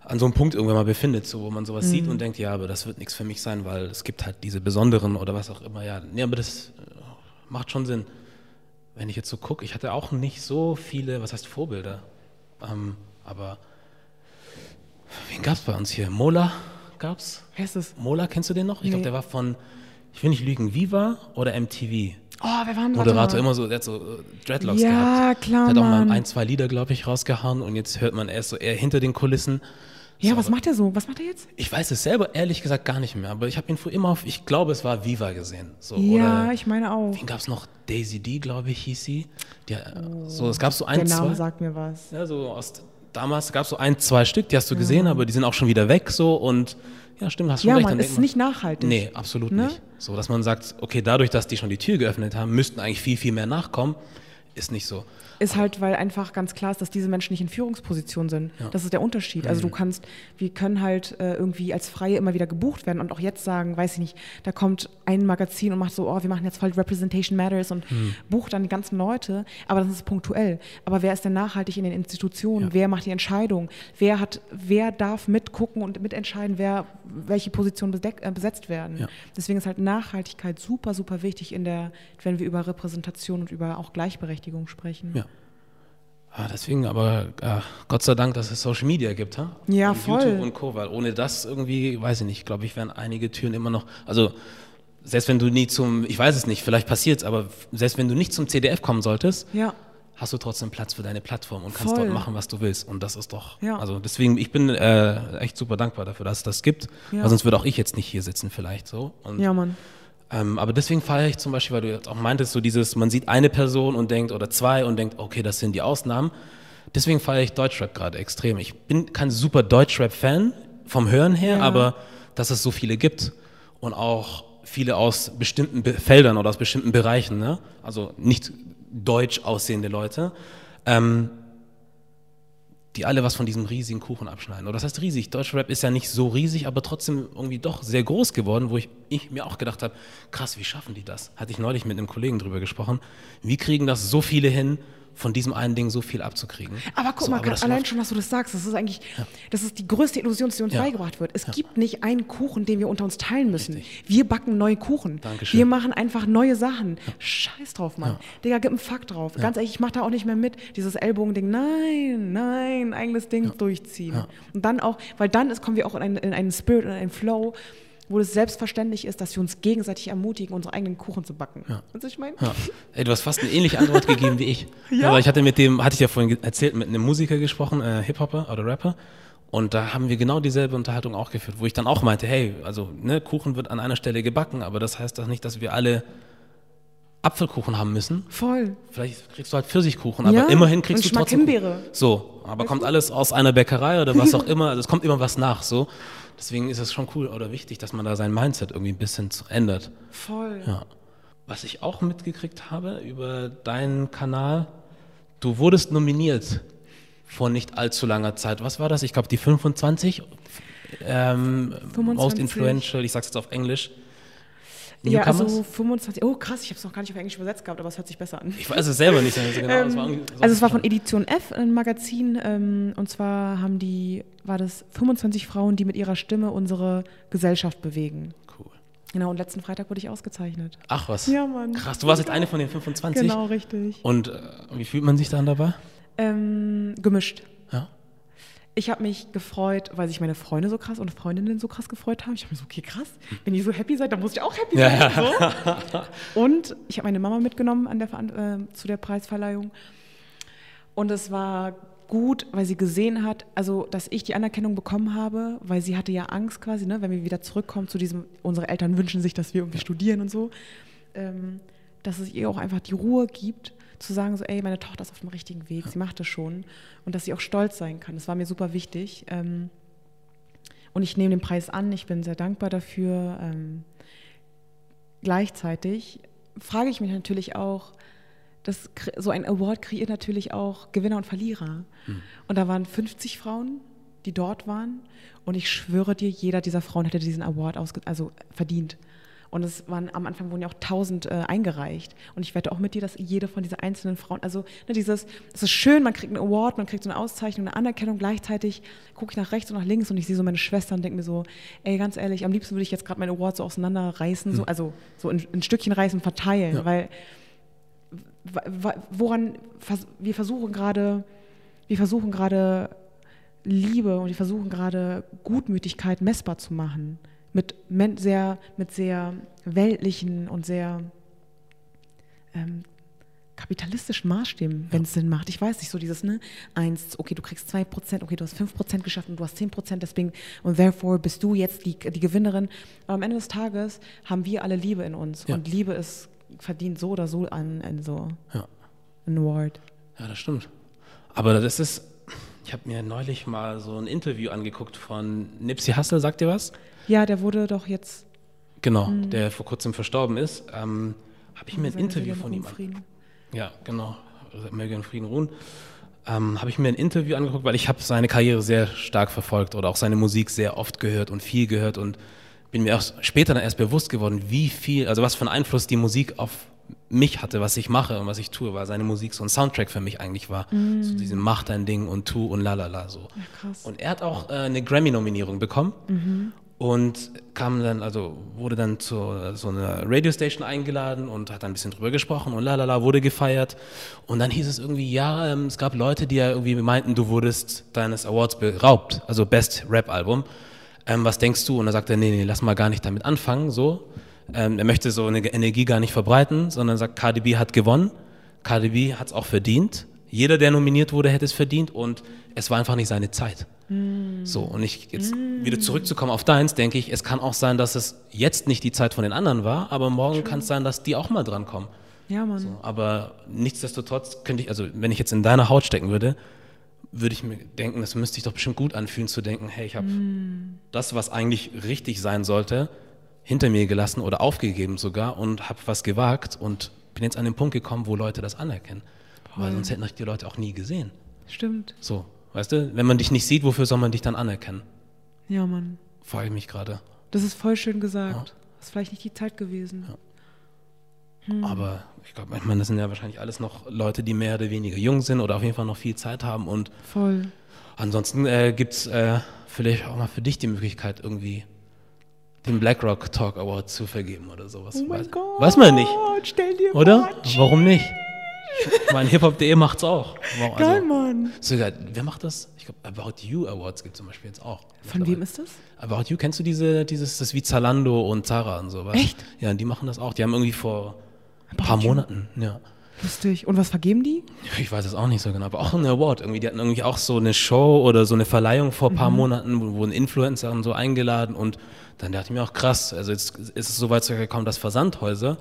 an so einem Punkt irgendwann mal befindet, so, wo man sowas mhm. sieht und denkt, ja, aber das wird nichts für mich sein, weil es gibt halt diese besonderen oder was auch immer. Ja, nee, aber das äh, macht schon Sinn. Wenn ich jetzt so gucke, ich hatte auch nicht so viele, was heißt Vorbilder, ähm, aber wen gab es bei uns hier? Mola gab's? Wer ist es? Mola, kennst du den noch? Ich nee. glaube, der war von, ich will nicht lügen, Viva oder MTV? Oh, wer war denn Moderator immer so, der hat so äh, Dreadlocks ja, gehabt. Ja, klar. Der hat auch mal ein, zwei Lieder, glaube ich, rausgehauen und jetzt hört man erst so eher hinter den Kulissen. Ja, so, was macht er so? Was macht er jetzt? Ich weiß es selber ehrlich gesagt gar nicht mehr, aber ich habe ihn früher immer auf, ich glaube, es war Viva gesehen. So, ja, oder, ich meine auch. Wen gab es noch? Daisy D, glaube ich, hieß sie. Die, oh, so, es gab so ein, der Name zwei. sagt mir was. Ja, so aus, damals gab es so ein, zwei Stück, die hast du gesehen, aber die sind auch schon wieder weg so und ja, stimmt, hast schon ja, recht. Ja, man, ist nicht nachhaltig. Nee, absolut ne? nicht. So, dass man sagt, okay, dadurch, dass die schon die Tür geöffnet haben, müssten eigentlich viel, viel mehr nachkommen, ist nicht so ist halt, weil einfach ganz klar ist, dass diese Menschen nicht in Führungsposition sind. Ja. Das ist der Unterschied. Also du mhm. kannst, wir können halt äh, irgendwie als Freie immer wieder gebucht werden und auch jetzt sagen, weiß ich nicht, da kommt ein Magazin und macht so, oh, wir machen jetzt voll Representation Matters und mhm. bucht dann die ganzen Leute, aber das ist punktuell. Aber wer ist denn nachhaltig in den Institutionen? Ja. Wer macht die Entscheidung? Wer hat, wer darf mitgucken und mitentscheiden, wer welche Positionen äh, besetzt werden? Ja. Deswegen ist halt Nachhaltigkeit super, super wichtig in der, wenn wir über Repräsentation und über auch Gleichberechtigung sprechen. Ja. Ah, deswegen aber äh, Gott sei Dank, dass es Social Media gibt, ha? Ja, und voll. YouTube und Co. Weil ohne das irgendwie, weiß ich nicht, glaube ich, wären einige Türen immer noch, also selbst wenn du nie zum, ich weiß es nicht, vielleicht passiert es, aber selbst wenn du nicht zum CDF kommen solltest, ja. hast du trotzdem Platz für deine Plattform und kannst voll. dort machen, was du willst. Und das ist doch, ja. also deswegen, ich bin äh, echt super dankbar dafür, dass es das gibt, ja. weil sonst würde auch ich jetzt nicht hier sitzen vielleicht so. Und ja, Mann. Ähm, aber deswegen feiere ich zum Beispiel, weil du jetzt auch meintest, so dieses, man sieht eine Person und denkt, oder zwei und denkt, okay, das sind die Ausnahmen. Deswegen feiere ich Deutschrap gerade extrem. Ich bin kein super Deutschrap-Fan vom Hören her, ja. aber dass es so viele gibt und auch viele aus bestimmten Be Feldern oder aus bestimmten Bereichen, ne? also nicht deutsch aussehende Leute, ähm, die alle was von diesem riesigen Kuchen abschneiden. Oder das heißt riesig. Deutschrap ist ja nicht so riesig, aber trotzdem irgendwie doch sehr groß geworden, wo ich, ich mir auch gedacht habe, krass, wie schaffen die das? Hatte ich neulich mit einem Kollegen drüber gesprochen. Wie kriegen das so viele hin von diesem einen Ding so viel abzukriegen. Aber guck so, mal, aber allein läuft- schon, was du das sagst, das ist eigentlich, das ist die größte Illusion, die uns Ja. beigebracht wird. Es gibt nicht einen Kuchen, den wir unter uns teilen müssen. Richtig. Wir backen neue Kuchen. Dankeschön. Wir machen einfach neue Sachen. Scheiß drauf, Mann. Digga, gib einen Fuck drauf. Ganz ehrlich, ich mach da auch nicht mehr mit. Dieses Ellbogending, nein, nein, eigenes Ding durchziehen. Und dann auch, weil dann ist, kommen wir auch in einen, in einen Spirit, in einen Flow, wo es selbstverständlich ist, dass wir uns gegenseitig ermutigen, unsere eigenen Kuchen zu backen. Weißt du, was ich meine? Ja. Ey, du hast fast eine ähnliche Antwort gegeben wie ich. Ja? Aber ich hatte mit dem, hatte ich ja vorhin erzählt, mit einem Musiker gesprochen, äh, Hip-Hopper oder Rapper. Und da haben wir genau dieselbe Unterhaltung auch geführt, wo ich dann auch meinte, hey, also ne, Kuchen wird an einer Stelle gebacken, aber das heißt doch nicht, dass wir alle Apfelkuchen haben müssen. Voll. Vielleicht kriegst du halt Pfirsichkuchen, aber Ja, immerhin kriegst du trotzdem. Himbeere. So, aber kommt alles aus einer Bäckerei oder was auch immer. Also es kommt immer was nach. So, deswegen ist es schon cool oder wichtig, dass man da sein Mindset irgendwie ein bisschen ändert. Voll. Ja. Was ich auch mitgekriegt habe über deinen Kanal, du wurdest nominiert vor nicht allzu langer Zeit. Was war das? Ich glaube die 25. Ähm, Most 25. influential, ich sag's jetzt auf Englisch. Ja, Newcomers? also 25. Oh, krass, ich habe es noch gar nicht auf Englisch übersetzt gehabt, aber es hört sich besser an. ich weiß es selber nicht so genau. Ähm, es war also es war von Edition F, ein Magazin, ähm, und zwar haben die, war das 25 Frauen, die mit ihrer Stimme unsere Gesellschaft bewegen. cool. Genau, und letzten Freitag wurde ich ausgezeichnet. Ach was. Ja, Mann. Krass, du warst jetzt eine von den 25. Genau, richtig. Und äh, wie fühlt man sich dann dabei? Ähm, gemischt. Ja. Ich habe mich gefreut, weil sich meine Freunde so krass und Freundinnen so krass gefreut haben. Ich habe mir so, okay, krass, wenn ihr so happy seid, dann muss ich auch happy Ja, sein. So. Und ich habe meine Mama mitgenommen an der, äh, zu der Preisverleihung. Und es war gut, weil sie gesehen hat, also dass ich die Anerkennung bekommen habe, weil sie hatte ja Angst quasi, ne, wenn wir wieder zurückkommen zu diesem, unsere Eltern wünschen sich, dass wir irgendwie studieren und so, ähm, dass es ihr auch einfach die Ruhe gibt, zu sagen so, ey, meine Tochter ist auf dem richtigen Weg, sie macht es schon und dass sie auch stolz sein kann. Das war mir super wichtig. Ähm, und ich nehme den Preis an, ich bin sehr dankbar dafür. Ähm, gleichzeitig frage ich mich natürlich auch, das, so ein Award kreiert natürlich auch Gewinner und Verlierer. Und da waren 50 Frauen, die dort waren. Und ich schwöre dir, jeder dieser Frauen hätte diesen Award also verdient. Und es waren am Anfang wurden ja auch 1000 äh, eingereicht. Und ich wette auch mit dir, dass jede von diesen einzelnen Frauen, also ne, dieses, es ist schön, man kriegt einen Award, man kriegt so eine Auszeichnung, eine Anerkennung. Gleichzeitig gucke ich nach rechts und nach links und ich sehe so meine Schwestern und denke mir so, ey, ganz ehrlich, am liebsten würde ich jetzt gerade meinen Award so auseinanderreißen, so, also so in, in Stückchen reißen, verteilen, Ja. weil woran wir versuchen gerade, wir versuchen gerade Liebe und wir versuchen gerade Gutmütigkeit messbar zu machen mit sehr mit sehr weltlichen und sehr ähm, kapitalistischen Maßstäben, wenn es Sinn macht. Ich weiß nicht, so dieses, ne, eins, okay, du kriegst zwei Prozent, okay, du hast fünf Prozent geschafft und du hast zehn Prozent, deswegen, und therefore bist du jetzt die, die Gewinnerin. Aber am Ende des Tages haben wir alle Liebe in uns Ja. und Liebe ist verdient so oder so an, an so Ja. ein Award. Ja, das stimmt. Aber das ist, ich habe mir neulich mal so ein Interview angeguckt von Nipsey Hussle, sagt ihr was? Ja, der wurde doch jetzt Genau, der vor kurzem verstorben ist. Ähm, habe ich mir ein Interview von ihm Frieden. Ja, genau. Möge in Frieden ruhen. Ähm, habe ich mir ein Interview angeguckt, weil ich habe seine Karriere sehr stark verfolgt oder auch seine Musik sehr oft gehört und viel gehört und bin mir auch später dann erst bewusst geworden, wie viel, also was für einen Einfluss die Musik auf mich hatte, was ich mache und was ich tue, weil seine Musik so ein Soundtrack für mich eigentlich war. So diesem Mach dein Ding und tu und lalala so. Ja, krass. Und er hat auch äh, eine Grammy-Nominierung bekommen und kam dann, also wurde dann zu so einer Radiostation eingeladen und hat dann ein bisschen drüber gesprochen und lalala, wurde gefeiert. Und dann hieß es irgendwie, ja, ähm, es gab Leute, die ja irgendwie meinten, du wurdest deines Awards beraubt, also Best Rap-Album. Ähm, was denkst du? Und er sagt er, nee, nee, lass mal gar nicht damit anfangen, so. Ähm, er möchte so eine Energie gar nicht verbreiten, sondern sagt, KDB hat gewonnen. KDB hat es auch verdient. Jeder, der nominiert wurde, hätte es verdient und es war einfach nicht seine Zeit. So, und ich jetzt wieder zurückzukommen auf deins, denke ich, es kann auch sein, dass es jetzt nicht die Zeit von den anderen war, aber morgen kann es sein, dass die auch mal drankommen. Ja, Mann. So, aber nichtsdestotrotz könnte ich, also wenn ich jetzt in deiner Haut stecken würde, würde ich mir denken, das müsste sich doch bestimmt gut anfühlen, zu denken, hey, ich habe das, was eigentlich richtig sein sollte, hinter mir gelassen oder aufgegeben sogar und habe was gewagt und bin jetzt an den Punkt gekommen, wo Leute das anerkennen. Weil sonst hätten euch die Leute auch nie gesehen. Stimmt. So, weißt du, wenn man dich nicht sieht, wofür soll man dich dann anerkennen? Ja, Mann. Frage ich mich gerade. Das ist voll schön gesagt. Das ist vielleicht nicht die Zeit gewesen. Hm. Aber ich glaube, ich meine, das sind ja wahrscheinlich alles noch Leute, die mehr oder weniger jung sind oder auf jeden Fall noch viel Zeit haben. Und Voll. ansonsten äh, gibt es äh, vielleicht auch mal für dich die Möglichkeit, irgendwie den BlackRock Talk Award zu vergeben oder sowas. Oh mein weiß, Gott. weiß man nicht, Stell dir oder? Warum nicht? Mein hiphop.de macht's auch. Warum, Geil, also, Mann. sogar, wer macht das? Ich glaube, About You Awards gibt es zum Beispiel jetzt auch. Von wem ist das? About You, kennst du diese, dieses, das wie Zalando und Zara und sowas? Echt? Ja, die machen das auch. Die haben irgendwie vor ein paar You? Monaten, ja. Lustig. Und was vergeben die? Ich weiß es auch nicht so genau, aber auch ein Award. Irgendwie, die hatten irgendwie auch so eine Show oder so eine Verleihung vor ein paar Mhm. Monaten, wo wurden Influencer und so eingeladen und dann dachte ich mir auch krass, also jetzt ist es so weit gekommen, dass Versandhäuser,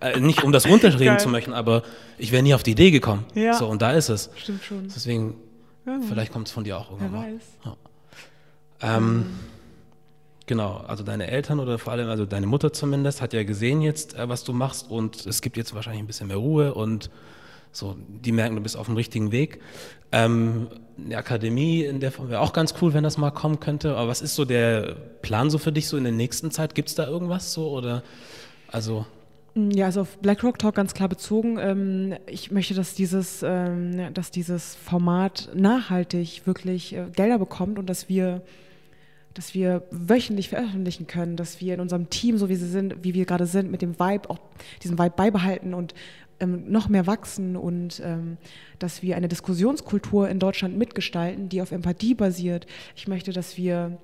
äh, nicht um das runterreden Geil. zu möchten, aber ich wäre nie auf die Idee gekommen. Ja. So, und da ist es. Stimmt schon. Deswegen, Ja, vielleicht kommt es von dir auch irgendwann Wer mal. weiß. Ähm, Genau, also deine Eltern oder vor allem, also deine Mutter zumindest, hat ja gesehen jetzt, äh, was du machst und es gibt jetzt wahrscheinlich ein bisschen mehr Ruhe und so, die merken, du bist auf dem richtigen Weg. Ähm, eine Akademie in der Form wäre auch ganz cool, wenn das mal kommen könnte. Aber was ist so der Plan so für dich so in der nächsten Zeit? Gibt es da irgendwas so oder also Ja, also auf BlackRock Talk ganz klar bezogen. Ähm, ich möchte, dass dieses, ähm, dass dieses Format nachhaltig wirklich äh, Gelder bekommt und dass wir, dass wir wöchentlich veröffentlichen können, dass wir in unserem Team, so wie sie sind, wie wir gerade sind, mit dem Vibe auch diesen Vibe beibehalten und ähm, noch mehr wachsen und ähm, dass wir eine Diskussionskultur in Deutschland mitgestalten, die auf Empathie basiert. Ich möchte, dass wir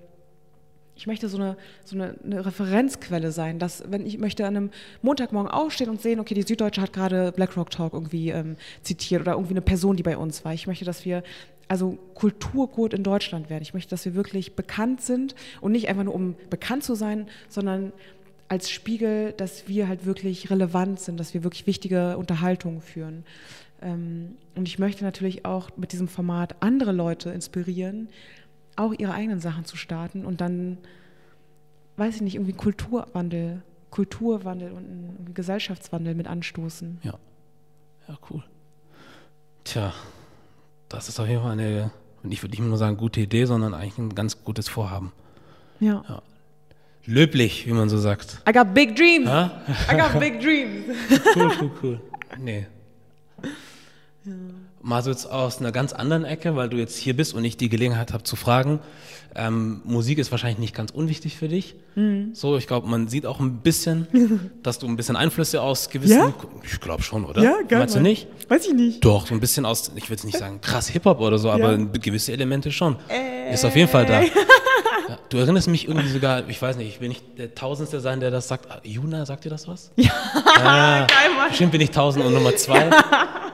ich möchte so eine, so eine, eine Referenzquelle sein, dass wenn ich möchte an einem Montagmorgen aufstehen und sehen, okay, die Süddeutsche hat gerade BlackRock Talk irgendwie ähm, zitiert oder irgendwie eine Person, die bei uns war. Ich möchte, dass wir also Kulturgut in Deutschland werden. Ich möchte, dass wir wirklich bekannt sind und nicht einfach nur um bekannt zu sein, sondern als Spiegel, dass wir halt wirklich relevant sind, dass wir wirklich wichtige Unterhaltungen führen. Ähm, und ich möchte natürlich auch mit diesem Format andere Leute inspirieren, auch ihre eigenen Sachen zu starten und dann, weiß ich nicht, irgendwie Kulturwandel, Kulturwandel und einen Gesellschaftswandel mit anstoßen. Ja. Ja, cool. Tja, das ist auf jeden Fall eine, ich würde nicht nur sagen, gute Idee, sondern eigentlich ein ganz gutes Vorhaben. Ja. Ja. Löblich, wie man so sagt. I got big dreams. Ja? I got big dreams. Cool, cool, cool. Nee. Mal so jetzt aus einer ganz anderen Ecke, weil du jetzt hier bist und ich die Gelegenheit habe zu fragen. Ähm, Musik ist wahrscheinlich nicht ganz unwichtig für dich. Mhm. So, ich glaube, man sieht auch ein bisschen, dass du ein bisschen Einflüsse aus gewissen. Ja? Ich glaube schon, oder? Meinst du nicht? Weiß ich nicht. Doch, so ein bisschen aus, ich würde es nicht sagen krass Hip-Hop oder so, aber Ja. gewisse Elemente schon. Äh. Ist auf jeden Fall da. Ja, du erinnerst mich irgendwie sogar, ich weiß nicht, ich will nicht der Tausendste sein, der das sagt. Ah, Juna, sagt dir das was? Ja, Geil, Mann. Bestimmt bin ich Tausend und Nummer zwei.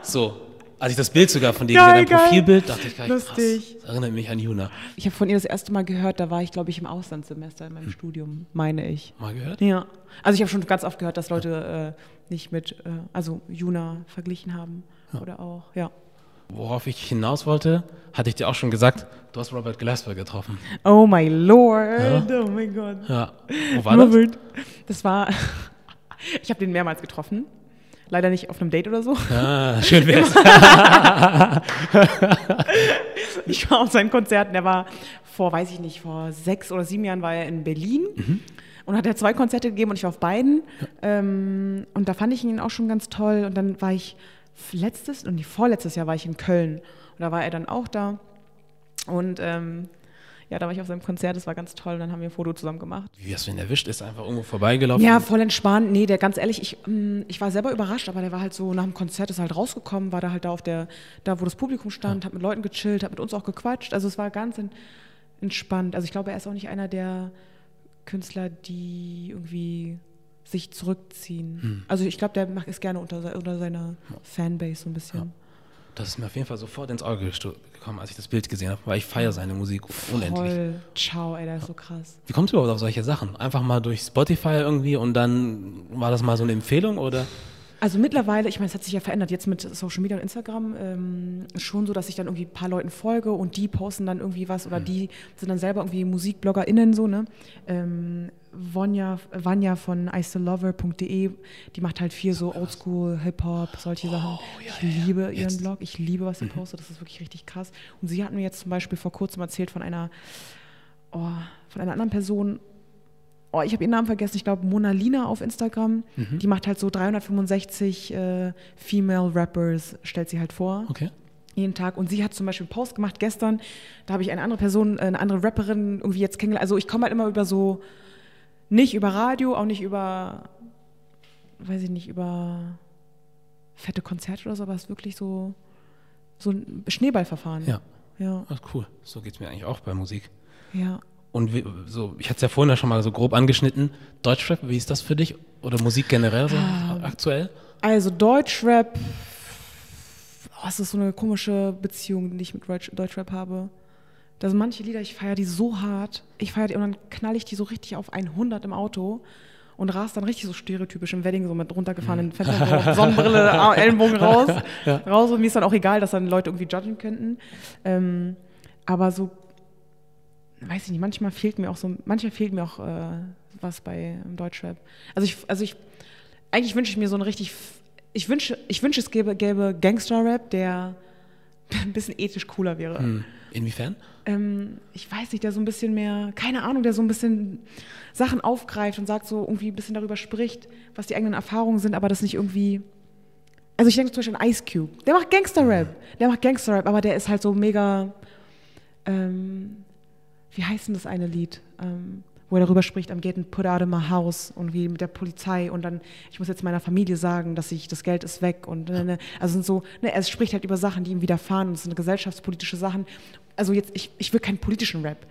So, als ich das Bild sogar von dir gesehen habe. Profilbild, dachte ich, krass, Lustig. das erinnert mich an Juna. Ich habe von ihr das erste Mal gehört, da war ich, glaube ich, im Auslandssemester in meinem Studium, meine ich. Mal gehört? Ja. Also ich habe schon ganz oft gehört, dass Leute äh, nicht mit, äh, also Juna verglichen haben. Oder auch, ja. Worauf ich hinaus wollte, hatte ich dir auch schon gesagt, du hast Robert Glasper getroffen. Oh my Lord. Oh mein Gott. Ja. Wo war das? Robert. Das war, ich habe den mehrmals getroffen. Leider nicht auf einem Date oder so. Ah, schön wär's. Ich war auf seinen Konzerten. Er war vor, weiß ich nicht, vor sechs oder sieben Jahren war er in Berlin und hat er zwei Konzerte gegeben und ich war auf beiden. Ähm, und da fand ich ihn auch schon ganz toll. Und dann war ich letztes und vorletztes Jahr war ich in Köln und da war er dann auch da. Und ähm, ja, da war ich auf seinem Konzert. Das war ganz toll. Und dann haben wir ein Foto zusammen gemacht. Wie hast du ihn erwischt? Ist er einfach irgendwo vorbeigelaufen? Ja, voll entspannt. Nee, der ganz ehrlich, ich, mm, ich war selber überrascht, aber der war halt so nach dem Konzert ist halt rausgekommen, war da halt da auf der, da wo das Publikum stand, hat mit Leuten gechillt, hat mit uns auch gequatscht. Also es war ganz en- entspannt. Also ich glaube, er ist auch nicht einer der Künstler, die irgendwie sich zurückziehen. Also ich glaube, der macht es gerne unter, unter seiner Fanbase so ein bisschen. Das ist mir auf jeden Fall sofort ins Auge gekommen, als ich das Bild gesehen habe, weil ich feiere seine Musik unendlich. Voll. Ciao, ey, der ist so krass. Wie kommst du überhaupt auf solche Sachen? Einfach mal durch Spotify irgendwie und dann war das mal so eine Empfehlung oder? Also mittlerweile, ich meine, es hat sich ja verändert jetzt mit Social Media und Instagram, ähm, ist schon so, dass ich dann irgendwie ein paar Leuten folge und die posten dann irgendwie was oder die sind dann selber irgendwie MusikbloggerInnen so, ne? Ähm, Vanja, Vanja von istilover.de, die macht halt viel so Oldschool, Hip-Hop, solche Sachen. ich liebe ihren Jetzt. Blog, ich liebe, was sie postet, das ist wirklich richtig krass. Und sie hat mir jetzt zum Beispiel vor kurzem erzählt von einer, oh, von einer anderen Person, oh, ich habe ihren Namen vergessen, ich glaube Mona Lina auf Instagram. Mhm. Die macht halt so 365 äh, Female Rappers, stellt sie halt vor. Okay. Jeden Tag. Und sie hat zum Beispiel einen Post gemacht gestern. Da habe ich eine andere Person, äh, eine andere Rapperin irgendwie jetzt kennengelernt. Also ich komme halt immer über so, nicht über Radio, auch nicht über, weiß ich nicht, über fette Konzerte oder so, aber es ist wirklich so, so ein Schneeballverfahren. Ja. Ja, Ach, cool. So geht es mir eigentlich auch bei Musik. ja. Und wie, so, ich hatte es ja vorhin ja schon mal so grob angeschnitten. Deutschrap, wie ist das für dich? Oder Musik generell so aktuell? Also Deutschrap, oh, es ist so eine komische Beziehung, die ich mit Deutsch, Deutschrap habe. Da sind manche Lieder, ich feiere die so hart. Ich feiere die und dann knall ich die so richtig auf 100 im Auto und ras dann richtig so stereotypisch im Wedding so mit runtergefahrenen Fettern, so Sonnenbrille, Ellenbogen raus. raus und mir ist dann auch egal, dass dann Leute irgendwie judgen könnten. Ähm, aber so, weiß ich nicht, manchmal fehlt mir auch so, manchmal fehlt mir auch äh, was bei Deutschrap. Also ich, also ich, eigentlich wünsche ich mir so einen richtig, ich wünsche, ich wünsche es gäbe, gäbe Gangster-Rap, der ein bisschen ethisch cooler wäre. Hm. Inwiefern? Ähm, ich weiß nicht, der so ein bisschen mehr, keine Ahnung, der so ein bisschen Sachen aufgreift und sagt so irgendwie ein bisschen darüber spricht, was die eigenen Erfahrungen sind, aber das nicht irgendwie. Also ich denke zum Beispiel an Ice Cube. Der macht Gangster-Rap. Der macht Gangster-Rap, aber der ist halt so mega. Ähm, wie heißt denn das eine Lied? Ähm, wo er darüber spricht, I'm getting put out of my house und wie mit der Polizei und dann, ich muss jetzt meiner Familie sagen, dass ich, das Geld ist weg und ne, ne. also so, ne, er spricht halt über Sachen, die ihm widerfahren und es sind gesellschaftspolitische Sachen. Also jetzt, ich, ich will keinen politischen Rap,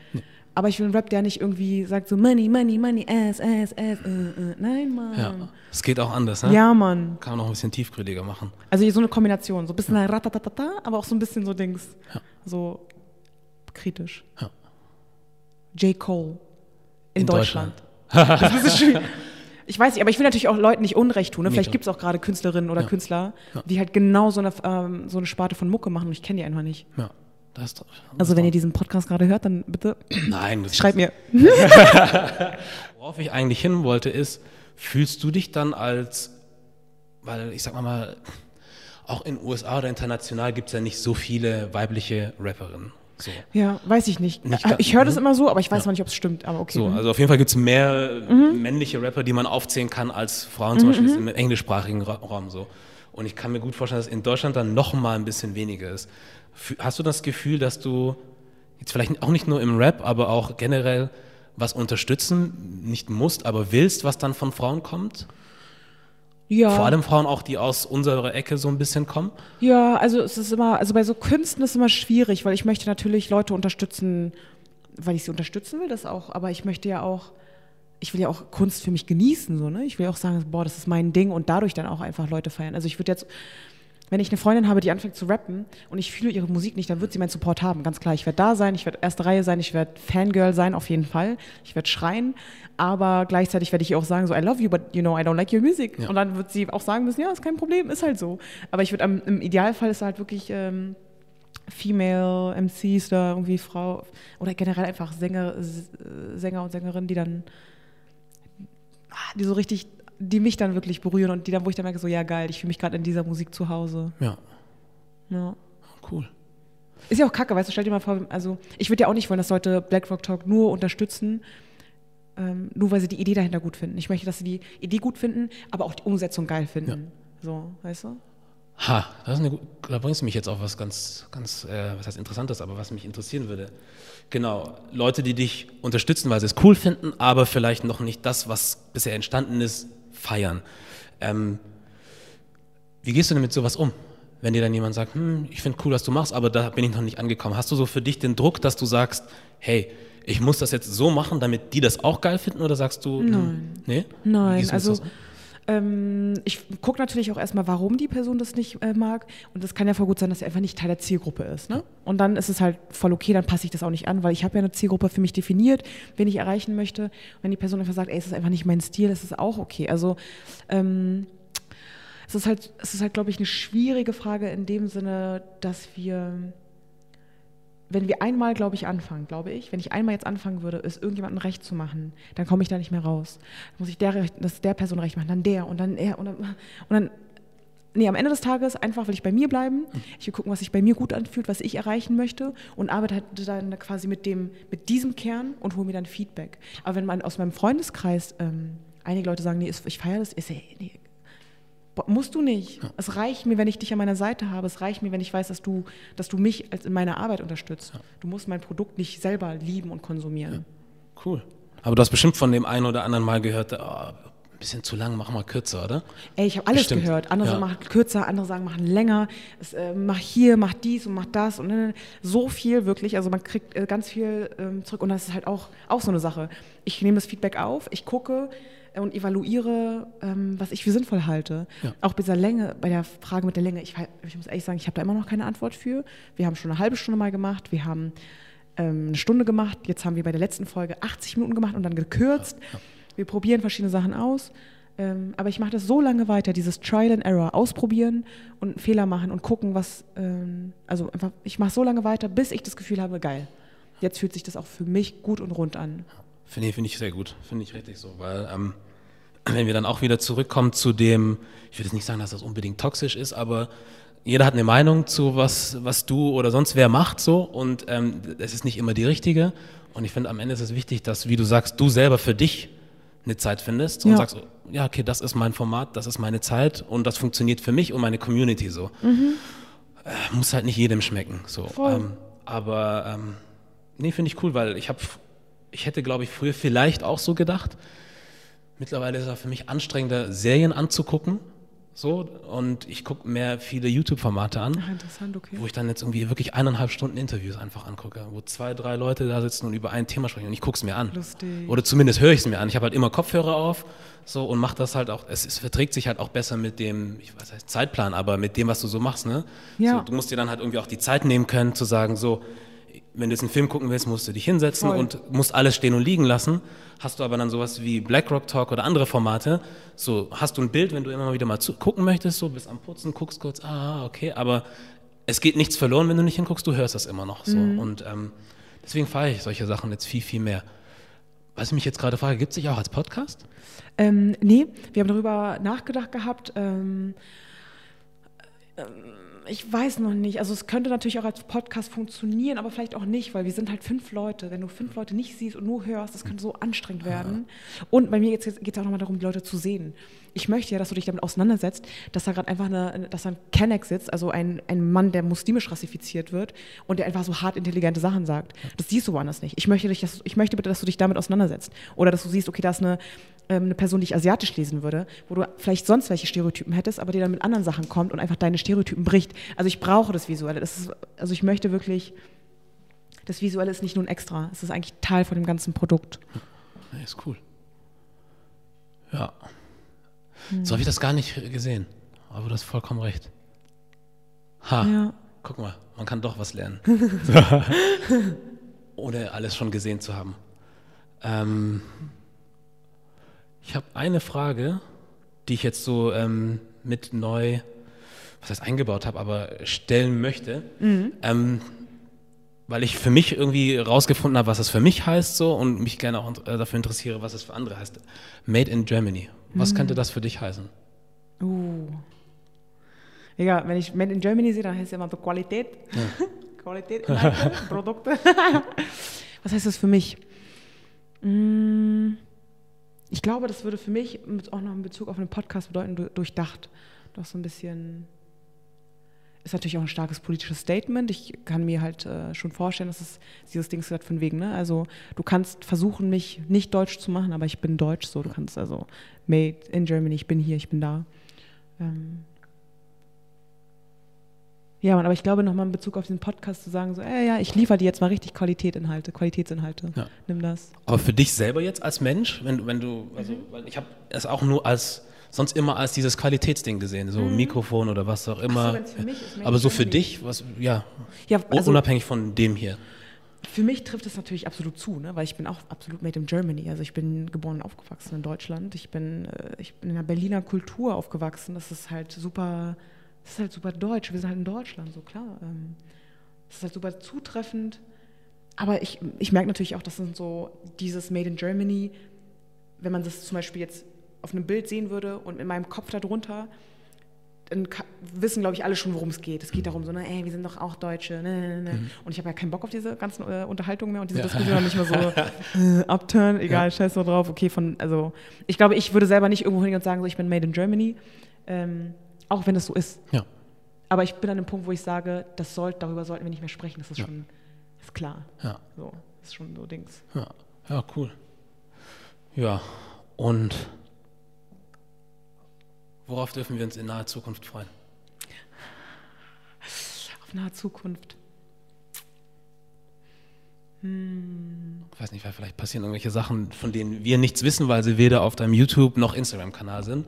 aber ich will einen Rap, der nicht irgendwie sagt so Money, Money, Money, ass, ass, ass, äh, äh. nein, Mann. Ja. Es geht auch anders, ne? Ja, Mann. Kann man auch ein bisschen tiefgründiger machen. Also so eine Kombination, so ein bisschen ratatatata, aber auch so ein bisschen so Dings, so kritisch. Ja. J. Cole in, In Deutschland. das ist ein bisschen schwierig. Ich weiß nicht, aber ich will natürlich auch Leuten nicht Unrecht tun. Ne? Vielleicht gibt es auch gerade Künstlerinnen oder Ja. Künstler, Ja. die halt genau so eine, ähm, so eine Sparte von Mucke machen und ich kenne die einfach nicht. Ja. Das ist, Also wenn ihr diesen Podcast gerade hört, dann bitte Nein, das schreibt mir. Worauf ich eigentlich hin wollte, ist, fühlst du dich dann als, weil ich sag mal mal, auch in USA oder international gibt es ja nicht so viele weibliche Rapperinnen. So. Ja, weiß ich nicht. Nicht ga- ich höre das Mhm. immer so, aber ich weiß mal nicht, ob es stimmt. Aber okay. So, mhm. also auf jeden Fall gibt es mehr männliche Rapper, die man aufzählen kann als Frauen, zum Beispiel im englischsprachigen Ra Raum so. Und ich kann mir gut vorstellen, dass in Deutschland dann noch mal ein bisschen weniger ist. Hast du das Gefühl, dass du jetzt vielleicht auch nicht nur im Rap, aber auch generell was unterstützen, nicht musst, aber willst, was dann von Frauen kommt? Ja. Vor allem Frauen auch, die aus unserer Ecke so ein bisschen kommen? Ja, also es ist immer, also bei so Künsten ist es immer schwierig, weil ich möchte natürlich Leute unterstützen, weil ich sie unterstützen will, das auch, aber ich möchte ja auch, ich will ja auch Kunst für mich genießen, so, ne? Ich will auch sagen, boah, das ist mein Ding und dadurch dann auch einfach Leute feiern. Also ich würde jetzt, wenn ich eine Freundin habe, die anfängt zu rappen und ich fühle ihre Musik nicht, dann wird sie meinen Support haben, ganz klar. Ich werde da sein, ich werde erste Reihe sein, ich werde Fangirl sein, auf jeden Fall. Ich werde schreien, aber gleichzeitig werde ich ihr auch sagen, so, I love you, but you know, I don't like your music. Ja. Und dann wird sie auch sagen müssen, ja, ist kein Problem, ist halt so. Aber ich würde im Idealfall ist halt wirklich ähm, Female MCs oder irgendwie Frau oder generell einfach Sänger, Sänger und Sängerinnen, die dann, ah, die so richtig, die mich dann wirklich berühren und die dann, wo ich dann merke, so, ja geil, ich fühle mich gerade in dieser Musik zu Hause. Ja, Ja. cool. Ist ja auch kacke, weißt du, stell dir mal vor, also ich würde ja auch nicht wollen, dass Leute Black Rock Talk nur unterstützen, ähm, nur weil sie die Idee dahinter gut finden. Ich möchte, dass sie die Idee gut finden, aber auch die Umsetzung geil finden. So, weißt du? Ha, das ist eine, da bringst du mich jetzt auf was ganz, ganz, äh, was heißt Interessantes, aber was mich interessieren würde. Genau, Leute, die dich unterstützen, weil sie es cool finden, aber vielleicht noch nicht das, was bisher entstanden ist, feiern. Ähm, wie gehst du denn mit sowas um? Wenn dir dann jemand sagt, hm, ich finde cool, was du machst, aber da bin ich noch nicht angekommen. Hast du so für dich den Druck, dass du sagst, hey, ich muss das jetzt so machen, damit die das auch geil finden? Oder sagst du, Nein. nee? Nein, also um? Ähm, ich gucke natürlich auch erstmal, warum die Person das nicht äh, mag. Und das kann ja voll gut sein, dass sie einfach nicht Teil der Zielgruppe ist. Ne? Und dann ist es halt voll okay, dann passe ich das auch nicht an, weil ich habe ja eine Zielgruppe für mich definiert, wen ich erreichen möchte. Und wenn die Person einfach sagt, ey, es ist einfach nicht mein Stil, das ist auch okay. Also ähm, es ist halt, es ist halt, glaube ich, eine schwierige Frage in dem Sinne, dass wir wenn wir einmal, glaube ich, anfangen, glaube ich, wenn ich einmal jetzt anfangen würde, es irgendjemandem recht zu machen, dann komme ich da nicht mehr raus. Dann muss ich der, das der Person recht machen, dann der und dann er und dann, und dann Nee, am Ende des Tages einfach will ich bei mir bleiben. Ich will gucken, was sich bei mir gut anfühlt, was ich erreichen möchte und arbeite halt dann quasi mit, dem, mit diesem Kern und hole mir dann Feedback. Aber wenn man aus meinem Freundeskreis ähm, einige Leute sagen, nee, ich feiere das, ist, nee, musst du nicht. Ja. Es reicht mir, wenn ich dich an meiner Seite habe. Es reicht mir, wenn ich weiß, dass du, dass du mich als in meiner Arbeit unterstützt. Ja. Du musst mein Produkt nicht selber lieben und konsumieren. Ja. Cool. Aber du hast bestimmt von dem einen oder anderen mal gehört, oh, bisschen zu lang, mach mal kürzer, oder? Ey, ich habe alles Bestimmt. gehört. Andere ja. machen kürzer, andere sagen, machen länger. Es, äh, mach hier, mach dies und mach das und äh, so viel wirklich. Also man kriegt äh, ganz viel ähm, zurück und das ist halt auch, auch so eine Sache. Ich nehme das Feedback auf, ich gucke und evaluiere, ähm, was ich für sinnvoll halte. Ja. Auch bei dieser Länge, bei der Frage mit der Länge, ich, ich muss ehrlich sagen, ich habe da immer noch keine Antwort für. Wir haben schon eine halbe Stunde mal gemacht, wir haben ähm, eine Stunde gemacht, jetzt haben wir bei der letzten Folge 80 Minuten gemacht und dann gekürzt. Ja. Wir probieren verschiedene Sachen aus. Ähm, aber ich mache das so lange weiter, dieses Trial and Error, ausprobieren und Fehler machen und gucken, was, ähm, also einfach, ich mache so lange weiter, bis ich das Gefühl habe, geil. Jetzt fühlt sich das auch für mich gut und rund an. Finde find ich sehr gut, finde ich richtig so, weil ähm, wenn wir dann auch wieder zurückkommen zu dem, ich würde jetzt nicht sagen, dass das unbedingt toxisch ist, aber jeder hat eine Meinung zu was, was du oder sonst wer macht so und ähm, es ist nicht immer die richtige und ich finde am Ende ist es wichtig, dass, wie du sagst, du selber für dich eine Zeit findest und ja. sagst, ja, okay, das ist mein Format, das ist meine Zeit und das funktioniert für mich und meine Community so. Mhm. Äh, muss halt nicht jedem schmecken. So. Ähm, aber ähm, nee, finde ich cool, weil ich habe, ich hätte, glaube ich, früher vielleicht auch so gedacht. Mittlerweile ist es für mich anstrengender, Serien anzugucken so, und ich gucke mehr viele YouTube-Formate an, Ach, interessant, okay. wo ich dann jetzt irgendwie wirklich eineinhalb Stunden Interviews einfach angucke, wo zwei, drei Leute da sitzen und über ein Thema sprechen und ich gucke es mir an. Lustig. Oder zumindest höre ich es mir an. Ich habe halt immer Kopfhörer auf so und mache das halt auch, es, es, verträgt sich halt auch besser mit dem, ich weiß nicht, Zeitplan, aber mit dem, was du so machst, ne? Ja. So, du musst dir dann halt irgendwie auch die Zeit nehmen können, zu sagen, so, wenn du jetzt einen Film gucken willst, musst du dich hinsetzen Voll. und musst alles stehen und liegen lassen. Hast du aber dann sowas wie BlackRock Talk oder andere Formate, so hast du ein Bild, wenn du immer mal wieder mal zu, gucken möchtest, so bist am Putzen, guckst kurz, ah, okay, aber es geht nichts verloren, wenn du nicht hinguckst, du hörst das immer noch so. Mhm. Und ähm, deswegen feiere ich solche Sachen jetzt viel, viel mehr. Was ich mich jetzt gerade frage, gibt es sich auch als Podcast? Ähm, nee, wir haben darüber nachgedacht gehabt. Ähm, ähm ich weiß noch nicht. Also es könnte natürlich auch als Podcast funktionieren, aber vielleicht auch nicht, weil wir sind halt fünf Leute. Wenn du fünf Leute nicht siehst und nur hörst, das könnte so anstrengend werden. Und bei mir geht es auch nochmal darum, die Leute zu sehen. Ich möchte ja, dass du dich damit auseinandersetzt, dass da gerade einfach eine, dass da ein Kenneck sitzt, also ein, ein Mann, der muslimisch rassifiziert wird und der einfach so hart intelligente Sachen sagt. Das siehst du woanders nicht. Ich möchte, dich, dass, ich möchte bitte, dass du dich damit auseinandersetzt. Oder dass du siehst, okay, da ist eine ähm, eine Person, die ich asiatisch lesen würde, wo du vielleicht sonst welche Stereotypen hättest, aber die dann mit anderen Sachen kommt und einfach deine Stereotypen bricht. Also ich brauche das Visuelle. Das ist, also ich möchte wirklich, das Visuelle ist nicht nur ein Extra, es ist eigentlich Teil von dem ganzen Produkt. Ja, ist cool. Ja. Hm. So habe ich das gar nicht gesehen. Aber du hast vollkommen recht. Ha. Ja. Guck mal, man kann doch was lernen. Ohne alles schon gesehen zu haben. Ähm, ich habe eine Frage, die ich jetzt so ähm, mit neu, was heißt eingebaut habe, aber stellen möchte. Mhm. Ähm, weil ich für mich irgendwie rausgefunden habe, was es für mich heißt so und mich gerne auch äh, dafür interessiere, was es für andere heißt. Made in Germany. Was mhm. könnte das für dich heißen? Uh. Ja, wenn ich Made in Germany sehe, dann heißt es immer Qualität. Ja. Qualität, Produkte. was heißt das für mich? Mmh ich glaube, das würde für mich auch noch in Bezug auf einen Podcast bedeuten, durchdacht. Doch so ein bisschen. Ist natürlich auch ein starkes politisches Statement. Ich kann mir halt äh, schon vorstellen, dass es dieses Ding ist von wegen, ne? Also du kannst versuchen, mich nicht deutsch zu machen, aber ich bin deutsch so. Du kannst also made in Germany, ich bin hier, ich bin da. Ähm, ja, aber ich glaube nochmal in Bezug auf den Podcast zu sagen, so, ey, ja, ich liefere dir jetzt mal richtig Qualitätinhalte, Qualitätsinhalte. Ja. Nimm das. Aber für dich selber jetzt als Mensch, wenn du, wenn du, also, mhm. weil ich habe es auch nur als, sonst immer als dieses Qualitätsding gesehen, so mhm. Mikrofon oder was auch immer. So, aber so für dich, was, ja, ja also, unabhängig von dem hier. Für mich trifft es natürlich absolut zu, ne? weil ich bin auch absolut made in Germany. Also ich bin geboren und aufgewachsen in Deutschland. Ich bin, äh, ich bin in der Berliner Kultur aufgewachsen. Das ist halt super das ist halt super deutsch. Wir sind halt in Deutschland, so klar. Ähm, das ist halt super zutreffend. Aber ich, ich merke natürlich auch, das sind so dieses Made in Germany, wenn man das zum Beispiel jetzt auf einem Bild sehen würde und in meinem Kopf darunter, dann wissen, glaube ich, alle schon, worum es geht. Es geht darum, so, ne, ey, wir sind doch auch Deutsche. Ne, ne, ne. Mhm. Und ich habe ja keinen Bock auf diese ganzen äh, Unterhaltungen mehr und diese ja. Diskussion nicht mehr so äh, upturn, egal, ja. scheiß so drauf. Okay, von, also ich glaube, ich würde selber nicht irgendwo hingehen und sagen, so, ich bin made in Germany. Ähm, auch wenn es so ist. Ja. Aber ich bin an dem Punkt, wo ich sage, das soll, darüber sollten wir nicht mehr sprechen. Das ist ja. schon ist klar. Ja. So, das ist schon so Dings. Ja, ja cool. Ja, und Worauf dürfen wir uns in naher Zukunft freuen? Auf nahe Zukunft. Hm. Ich weiß nicht, weil vielleicht passieren irgendwelche Sachen, von denen wir nichts wissen, weil sie weder auf deinem YouTube noch Instagram-Kanal sind.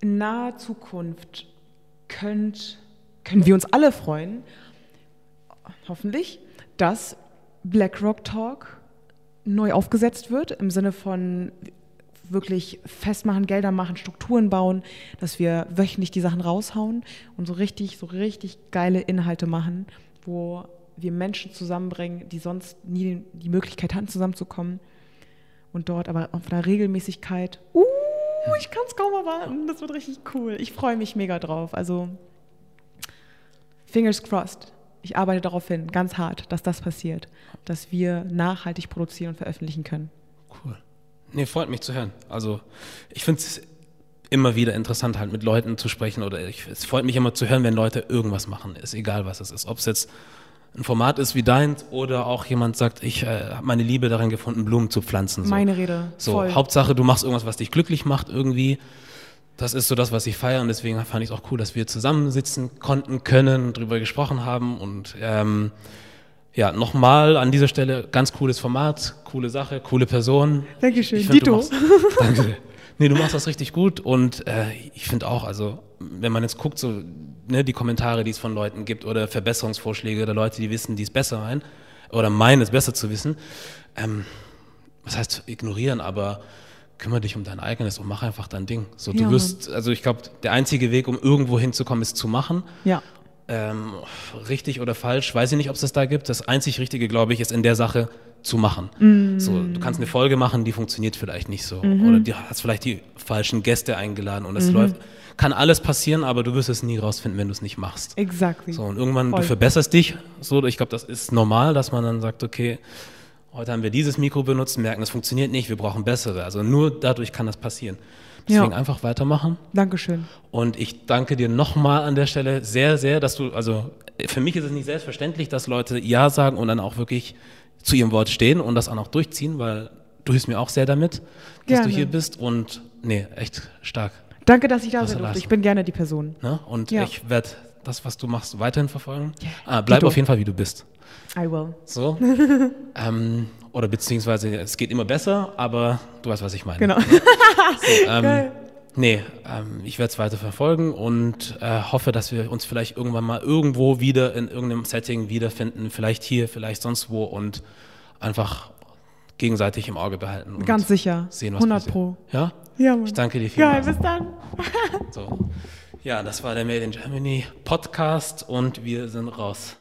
In naher Zukunft könnt, können wir uns alle freuen, hoffentlich, dass BlackRock Talk neu aufgesetzt wird, im Sinne von, wirklich festmachen, Gelder machen, Strukturen bauen, dass wir wöchentlich die Sachen raushauen und so richtig, so richtig geile Inhalte machen, wo wir Menschen zusammenbringen, die sonst nie die Möglichkeit hatten, zusammenzukommen. Und dort aber auf einer Regelmäßigkeit. Uh, ich kann es kaum erwarten. Das wird richtig cool. Ich freue mich mega drauf. Also, fingers crossed. Ich arbeite darauf hin, ganz hart, dass das passiert, dass wir nachhaltig produzieren und veröffentlichen können. Cool. Nee, freut mich zu hören. Also ich finde es immer wieder interessant, halt mit Leuten zu sprechen oder ich, es freut mich immer zu hören, wenn Leute irgendwas machen. Ist egal, was es ist. Ob es jetzt ein Format ist wie deins oder auch jemand sagt, ich äh, habe meine Liebe darin gefunden, Blumen zu pflanzen. So. Meine Rede. So, Voll. Hauptsache, du machst irgendwas, was dich glücklich macht irgendwie. Das ist so das, was ich feiere und deswegen fand ich es auch cool, dass wir zusammensitzen konnten, können, drüber gesprochen haben und ähm, ja, nochmal an dieser Stelle ganz cooles Format, coole Sache, coole Person. Dankeschön, find, Dito. Machst, danke. Nee, du machst das richtig gut und äh, ich finde auch, also wenn man jetzt guckt, so ne, die Kommentare, die es von Leuten gibt oder Verbesserungsvorschläge oder Leute, die wissen, die es besser meinen oder meinen, es besser zu wissen, ähm, was heißt ignorieren, aber kümmere dich um dein eigenes und mach einfach dein Ding. So, du ja, wirst, also ich glaube, der einzige Weg, um irgendwo hinzukommen, ist zu machen. Ja ähm, richtig oder falsch, weiß ich nicht, ob es das da gibt. Das einzig Richtige, glaube ich, ist in der Sache zu machen. Mm. So, du kannst eine Folge machen, die funktioniert vielleicht nicht so. Mhm. Oder du hast vielleicht die falschen Gäste eingeladen und es mhm. läuft. Kann alles passieren, aber du wirst es nie rausfinden, wenn du es nicht machst. Exakt. So, und irgendwann, Voll. du verbesserst dich. So, ich glaube, das ist normal, dass man dann sagt, okay, heute haben wir dieses Mikro benutzt, merken, es funktioniert nicht, wir brauchen bessere. Also nur dadurch kann das passieren. Deswegen ja. einfach weitermachen. Dankeschön. Und ich danke dir nochmal an der Stelle sehr, sehr, dass du, also für mich ist es nicht selbstverständlich, dass Leute Ja sagen und dann auch wirklich zu ihrem Wort stehen und das auch noch durchziehen, weil du hilfst mir auch sehr damit, dass gerne. du hier bist und nee, echt stark. Danke, dass ich da sein durfte. Ich bin gerne die Person. Ne? Und ja. ich werde das, was du machst, weiterhin verfolgen. Yeah. Ah, bleib auf jeden Fall, wie du bist. I will. So. ähm, oder beziehungsweise es geht immer besser, aber du weißt, was ich meine. Genau. so, ähm, nee, ähm, ich werde es weiter verfolgen und äh, hoffe, dass wir uns vielleicht irgendwann mal irgendwo wieder in irgendeinem Setting wiederfinden, vielleicht hier, vielleicht sonst wo und einfach gegenseitig im Auge behalten. Ganz sicher. Sehen, was 100 passiert. Pro. Ja? Ja, Mann. Ich danke dir vielmals. Geil, bis dann. so. Ja, das war der Made in Germany Podcast und wir sind raus.